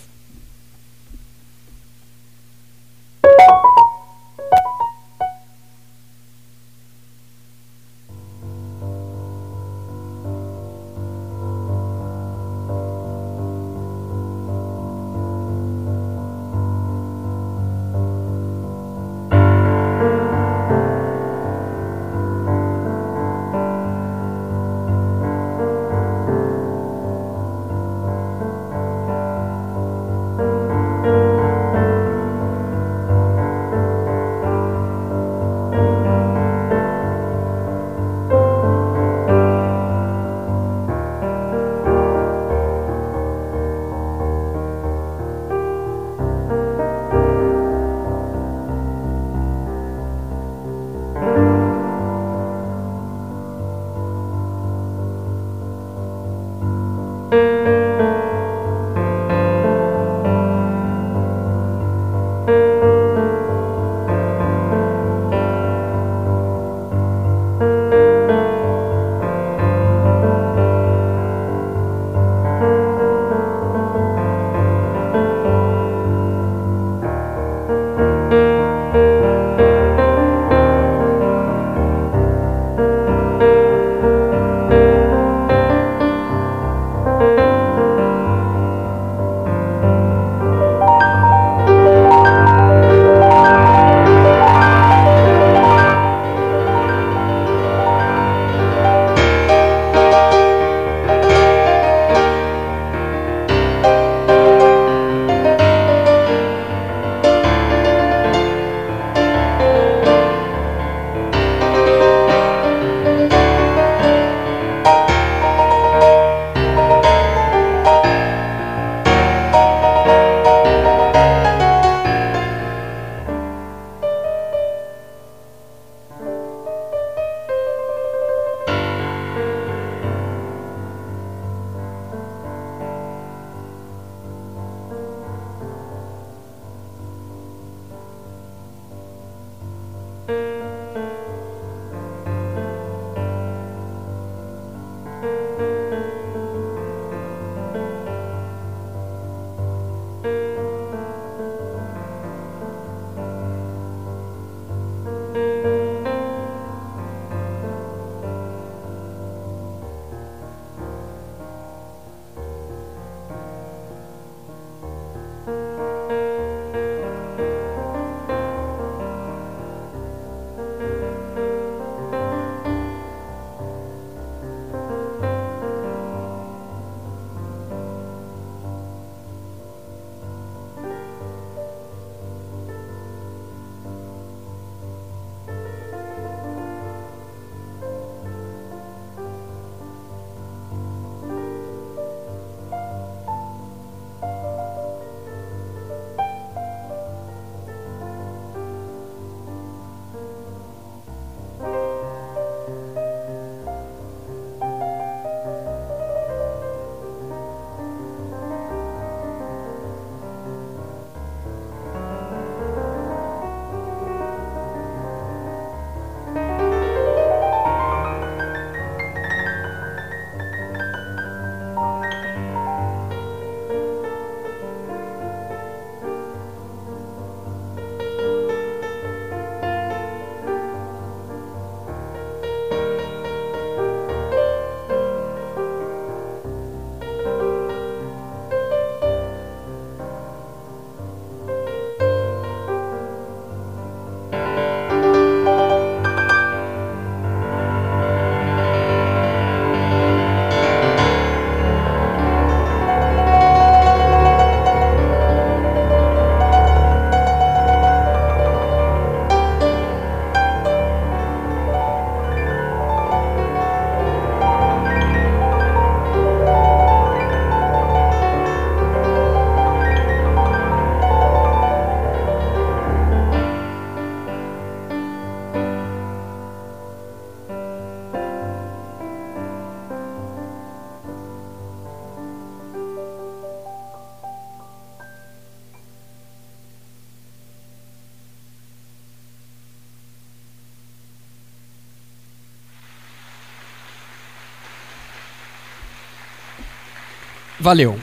Valeu.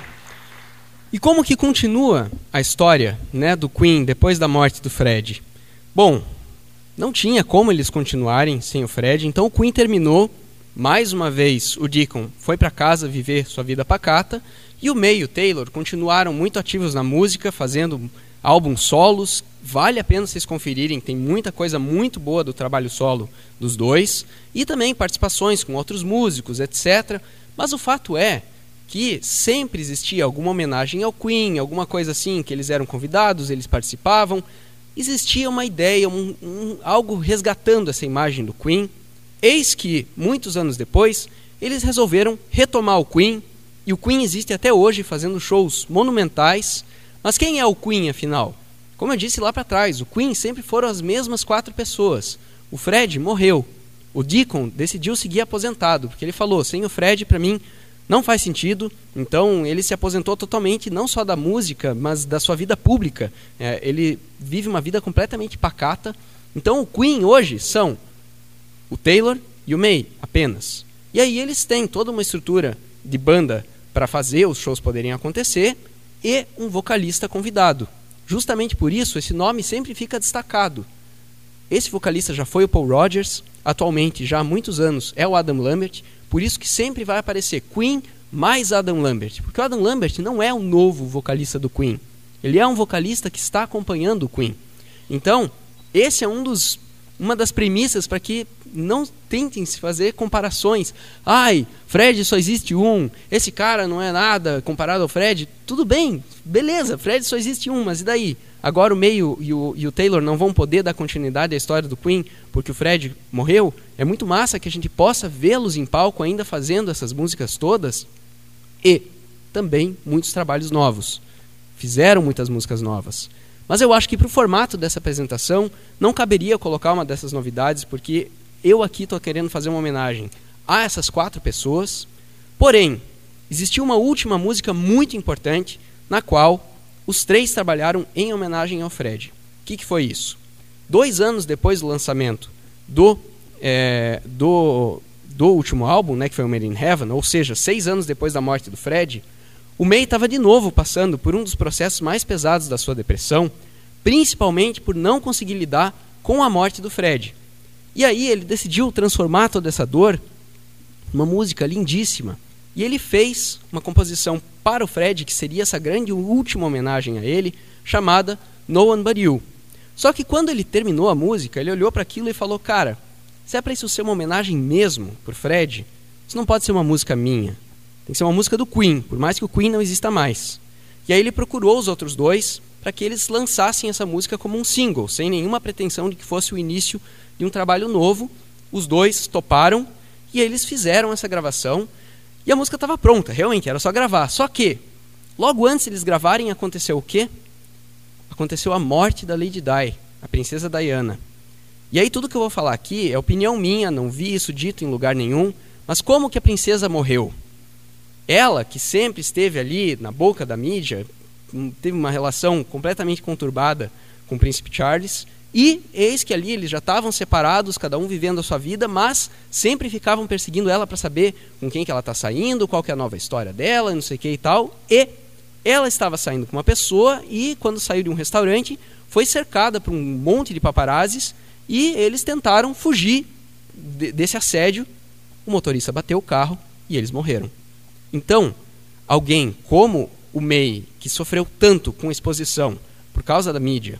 E como que continua a história né, do Queen depois da morte do Fred? Bom, não tinha como eles continuarem sem o Fred, então o Queen terminou. Mais uma vez, o Deacon foi para casa viver sua vida pacata e o May e o Taylor continuaram muito ativos na música, fazendo álbuns solos. Vale a pena vocês conferirem, tem muita coisa muito boa do trabalho solo dos dois e também participações com outros músicos, etc. Mas o fato é que sempre existia alguma homenagem ao Queen, alguma coisa assim, que eles eram convidados, eles participavam. Existia uma ideia, um, um, algo resgatando essa imagem do Queen. Eis que, muitos anos depois, eles resolveram retomar o Queen e o Queen existe até hoje fazendo shows monumentais. Mas quem é o Queen, afinal? Como eu disse lá para trás, o Queen sempre foram as mesmas quatro pessoas. O Fred morreu. O Deacon decidiu seguir aposentado, porque ele falou: sem o Fred, para mim, não faz sentido. Então, ele se aposentou totalmente, não só da música, mas da sua vida pública. É, ele vive uma vida completamente pacata. Então, o Queen hoje são o Taylor e o May, apenas. E aí, eles têm toda uma estrutura de banda para fazer os shows poderem acontecer e um vocalista convidado. Justamente por isso, esse nome sempre fica destacado. Esse vocalista já foi o Paul Rogers, atualmente, já há muitos anos, é o Adam Lambert, por isso que sempre vai aparecer Queen mais Adam Lambert, porque o Adam Lambert não é o novo vocalista do Queen. Ele é um vocalista que está acompanhando o Queen. Então, esse é um dos uma das premissas para que não tentem se fazer comparações. Ai, Fred só existe um, esse cara não é nada comparado ao Fred. Tudo bem, beleza, Fred só existe um, mas e daí? Agora o meio e o, e o Taylor não vão poder dar continuidade à história do Queen porque o Fred morreu. É muito massa que a gente possa vê-los em palco ainda fazendo essas músicas todas e também muitos trabalhos novos. Fizeram muitas músicas novas. Mas eu acho que para o formato dessa apresentação não caberia colocar uma dessas novidades, porque eu aqui estou querendo fazer uma homenagem a essas quatro pessoas. Porém, existiu uma última música muito importante na qual os três trabalharam em homenagem ao Fred. O que, que foi isso? Dois anos depois do lançamento do, é, do, do último álbum, né, que foi o Made in Heaven, ou seja, seis anos depois da morte do Fred, o May estava de novo passando por um dos processos mais pesados da sua depressão, principalmente por não conseguir lidar com a morte do Fred. E aí ele decidiu transformar toda essa dor numa música lindíssima. E ele fez uma composição para o Fred, que seria essa grande última homenagem a ele, chamada No One But You. Só que quando ele terminou a música, ele olhou para aquilo e falou: Cara, se é para isso ser uma homenagem mesmo por Fred, isso não pode ser uma música minha. Tem que ser uma música do Queen, por mais que o Queen não exista mais. E aí ele procurou os outros dois para que eles lançassem essa música como um single, sem nenhuma pretensão de que fosse o início de um trabalho novo. Os dois toparam e eles fizeram essa gravação e a música estava pronta, realmente, era só gravar. Só que, logo antes eles gravarem, aconteceu o quê? Aconteceu a morte da Lady Di, a princesa Diana. E aí tudo que eu vou falar aqui é opinião minha, não vi isso dito em lugar nenhum, mas como que a princesa morreu? Ela, que sempre esteve ali na boca da mídia, hum, teve uma relação completamente conturbada com o príncipe Charles, e eis que ali eles já estavam separados, cada um vivendo a sua vida, mas sempre ficavam perseguindo ela para saber com quem que ela está saindo, qual que é a nova história dela, não sei o que e tal. E ela estava saindo com uma pessoa e quando saiu de um restaurante foi cercada por um monte de paparazzis e eles tentaram fugir de, desse assédio. O motorista bateu o carro e eles morreram. Então, alguém como o May, que sofreu tanto com exposição por causa da mídia,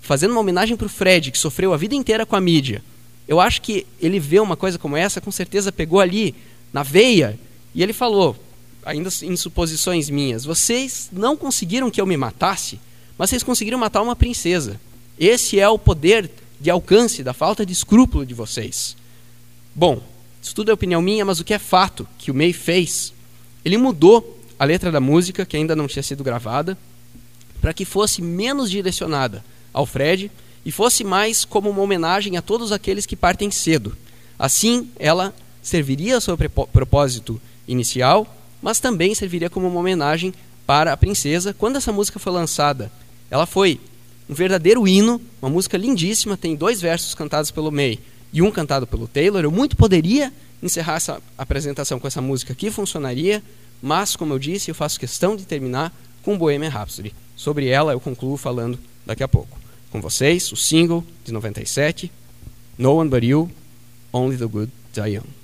fazendo uma homenagem para o Fred, que sofreu a vida inteira com a mídia, eu acho que ele vê uma coisa como essa, com certeza pegou ali na veia e ele falou, ainda em suposições minhas, vocês não conseguiram que eu me matasse, mas vocês conseguiram matar uma princesa. Esse é o poder de alcance da falta de escrúpulo de vocês. Bom, isso tudo é opinião minha, mas o que é fato que o May fez ele mudou a letra da música, que ainda não tinha sido gravada, para que fosse menos direcionada ao Fred e fosse mais como uma homenagem a todos aqueles que partem cedo. Assim, ela serviria ao seu propósito inicial, mas também serviria como uma homenagem para a princesa. Quando essa música foi lançada, ela foi um verdadeiro hino, uma música lindíssima, tem dois versos cantados pelo May e um cantado pelo Taylor. Eu muito poderia encerrar essa apresentação com essa música que funcionaria, mas, como eu disse, eu faço questão de terminar com Bohemian Rhapsody. Sobre ela eu concluo falando daqui a pouco. Com vocês, o single de 97, No One But You, Only the Good Die Young.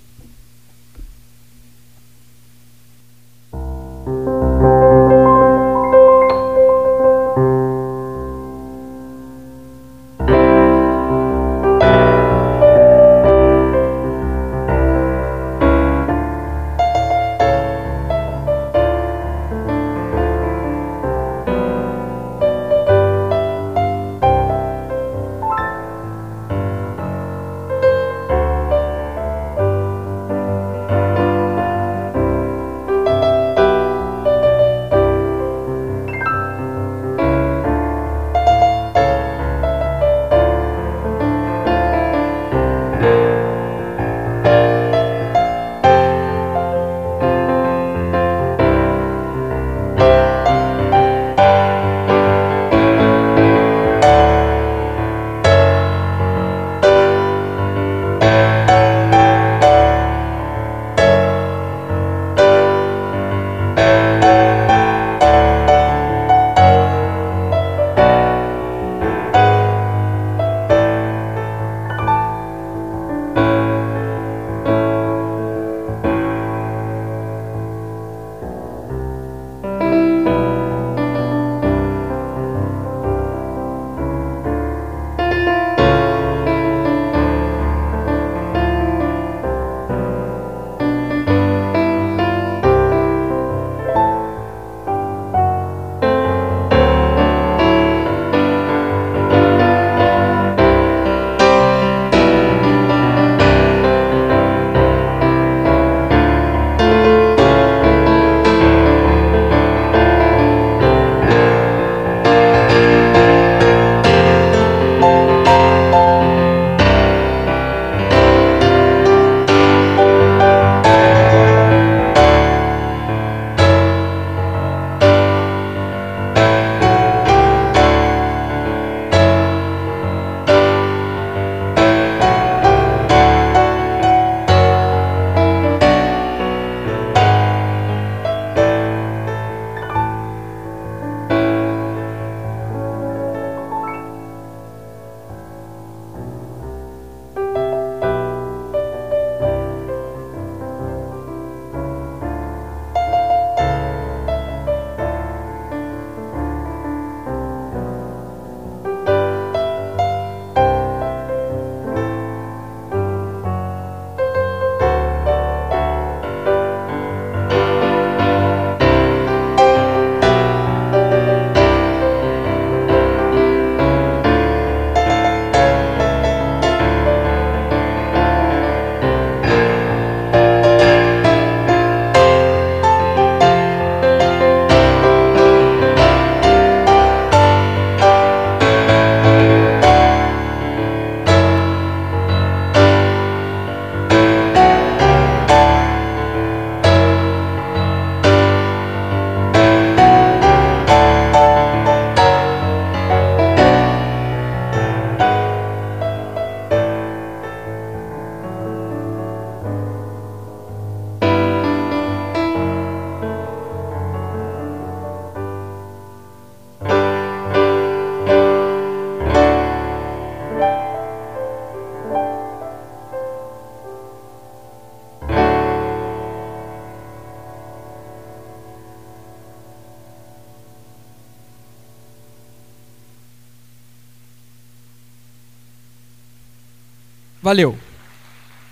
Valeu.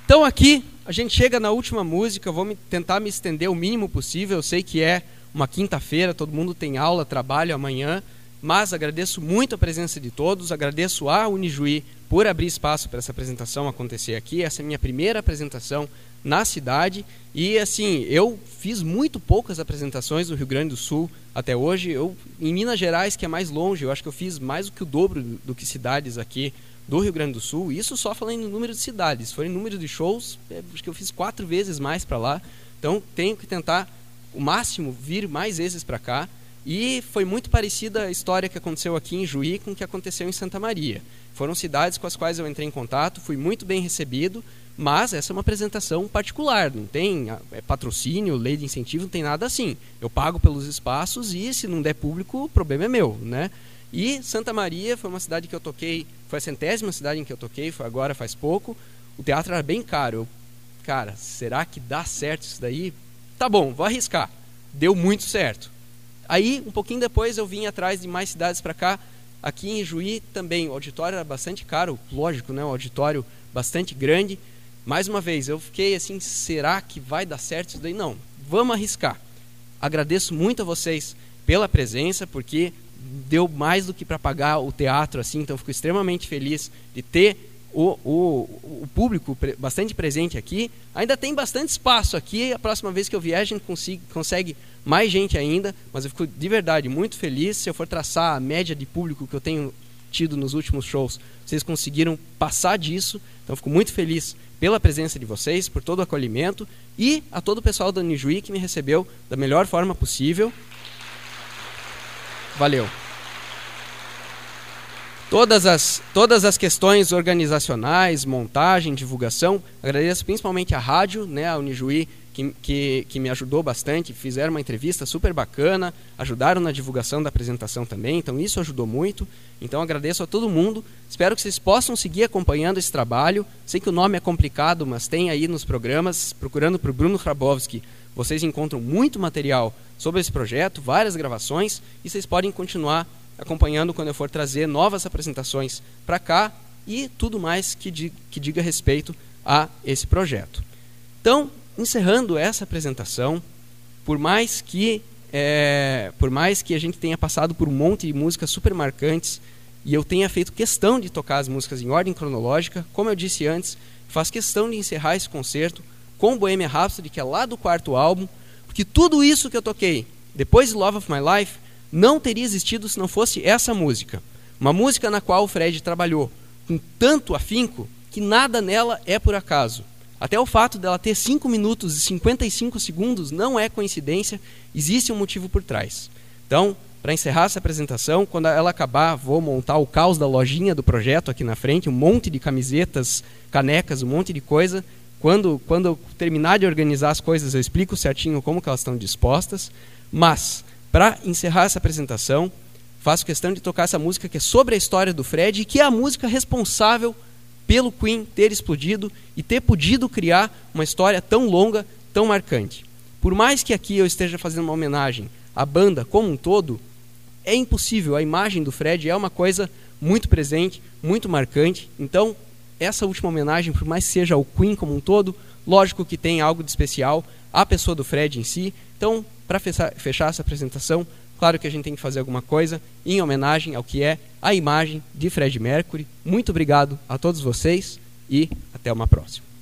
Então aqui a gente chega na última música, vou me, tentar me estender o mínimo possível. Eu sei que é uma quinta-feira, todo mundo tem aula, trabalho amanhã, mas agradeço muito a presença de todos, agradeço a Unijuí por abrir espaço para essa apresentação acontecer aqui. Essa é a minha primeira apresentação na cidade e assim, eu fiz muito poucas apresentações do Rio Grande do Sul até hoje. Eu em Minas Gerais, que é mais longe, eu acho que eu fiz mais do que o dobro do que cidades aqui do Rio Grande do Sul, isso só falando em número de cidades. Se for em número de shows, é, acho que eu fiz quatro vezes mais para lá. Então tenho que tentar o máximo vir mais vezes para cá. E foi muito parecida a história que aconteceu aqui em Juí com o que aconteceu em Santa Maria. Foram cidades com as quais eu entrei em contato, fui muito bem recebido, mas essa é uma apresentação particular, não tem é, patrocínio, lei de incentivo, não tem nada assim. Eu pago pelos espaços e se não der público, o problema é meu, né? E Santa Maria foi uma cidade que eu toquei, foi a centésima cidade em que eu toquei, foi agora faz pouco. O teatro era bem caro. Eu, cara, será que dá certo isso daí? Tá bom, vou arriscar. Deu muito certo. Aí, um pouquinho depois, eu vim atrás de mais cidades para cá. Aqui em Juí também, o auditório era bastante caro, lógico, né? Um auditório bastante grande. Mais uma vez, eu fiquei assim, será que vai dar certo isso daí? Não, vamos arriscar. Agradeço muito a vocês pela presença, porque deu mais do que para pagar o teatro, assim, então fico extremamente feliz de ter o, o, o público bastante presente aqui. Ainda tem bastante espaço aqui. A próxima vez que eu vier, a gente consiga, consegue mais gente ainda. Mas eu fico de verdade muito feliz. Se eu for traçar a média de público que eu tenho tido nos últimos shows, vocês conseguiram passar disso. Então, fico muito feliz pela presença de vocês, por todo o acolhimento e a todo o pessoal da Nijuí que me recebeu da melhor forma possível. Valeu! Todas as, todas as questões organizacionais, montagem, divulgação. Agradeço principalmente a rádio, né, a Unijuí, que, que, que, me ajudou bastante. Fizeram uma entrevista super bacana, ajudaram na divulgação da apresentação também, então isso ajudou muito. Então agradeço a todo mundo. Espero que vocês possam seguir acompanhando esse trabalho. Sei que o nome é complicado, mas tem aí nos programas, procurando por Bruno Hrabowski, vocês encontram muito material sobre esse projeto, várias gravações, e vocês podem continuar acompanhando quando eu for trazer novas apresentações para cá e tudo mais que, di que diga respeito a esse projeto. Então, encerrando essa apresentação, por mais que é, por mais que a gente tenha passado por um monte de músicas super marcantes e eu tenha feito questão de tocar as músicas em ordem cronológica, como eu disse antes, faço questão de encerrar esse concerto com Bohemia Rhapsody, que é lá do quarto álbum, porque tudo isso que eu toquei depois de Love of My Life não teria existido se não fosse essa música. Uma música na qual o Fred trabalhou com tanto afinco que nada nela é por acaso. Até o fato dela ter 5 minutos e 55 segundos não é coincidência, existe um motivo por trás. Então, para encerrar essa apresentação, quando ela acabar, vou montar o caos da lojinha do projeto aqui na frente, um monte de camisetas, canecas, um monte de coisa. Quando, quando eu terminar de organizar as coisas, eu explico certinho como elas estão dispostas. Mas para encerrar essa apresentação, faço questão de tocar essa música que é sobre a história do Fred e que é a música responsável pelo Queen ter explodido e ter podido criar uma história tão longa, tão marcante. Por mais que aqui eu esteja fazendo uma homenagem à banda como um todo, é impossível. A imagem do Fred é uma coisa muito presente, muito marcante. Então, essa última homenagem, por mais que seja ao Queen como um todo, lógico que tem algo de especial à pessoa do Fred em si. Então, para fechar essa apresentação, claro que a gente tem que fazer alguma coisa em homenagem ao que é a imagem de Fred Mercury. Muito obrigado a todos vocês e até uma próxima.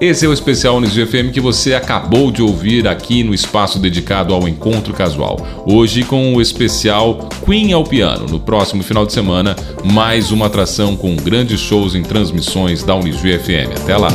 Esse é o especial Unisg FM que você acabou de ouvir aqui no espaço dedicado ao encontro casual. Hoje com o especial Queen ao piano. No próximo final de semana, mais uma atração com grandes shows em transmissões da Unisg FM. Até lá.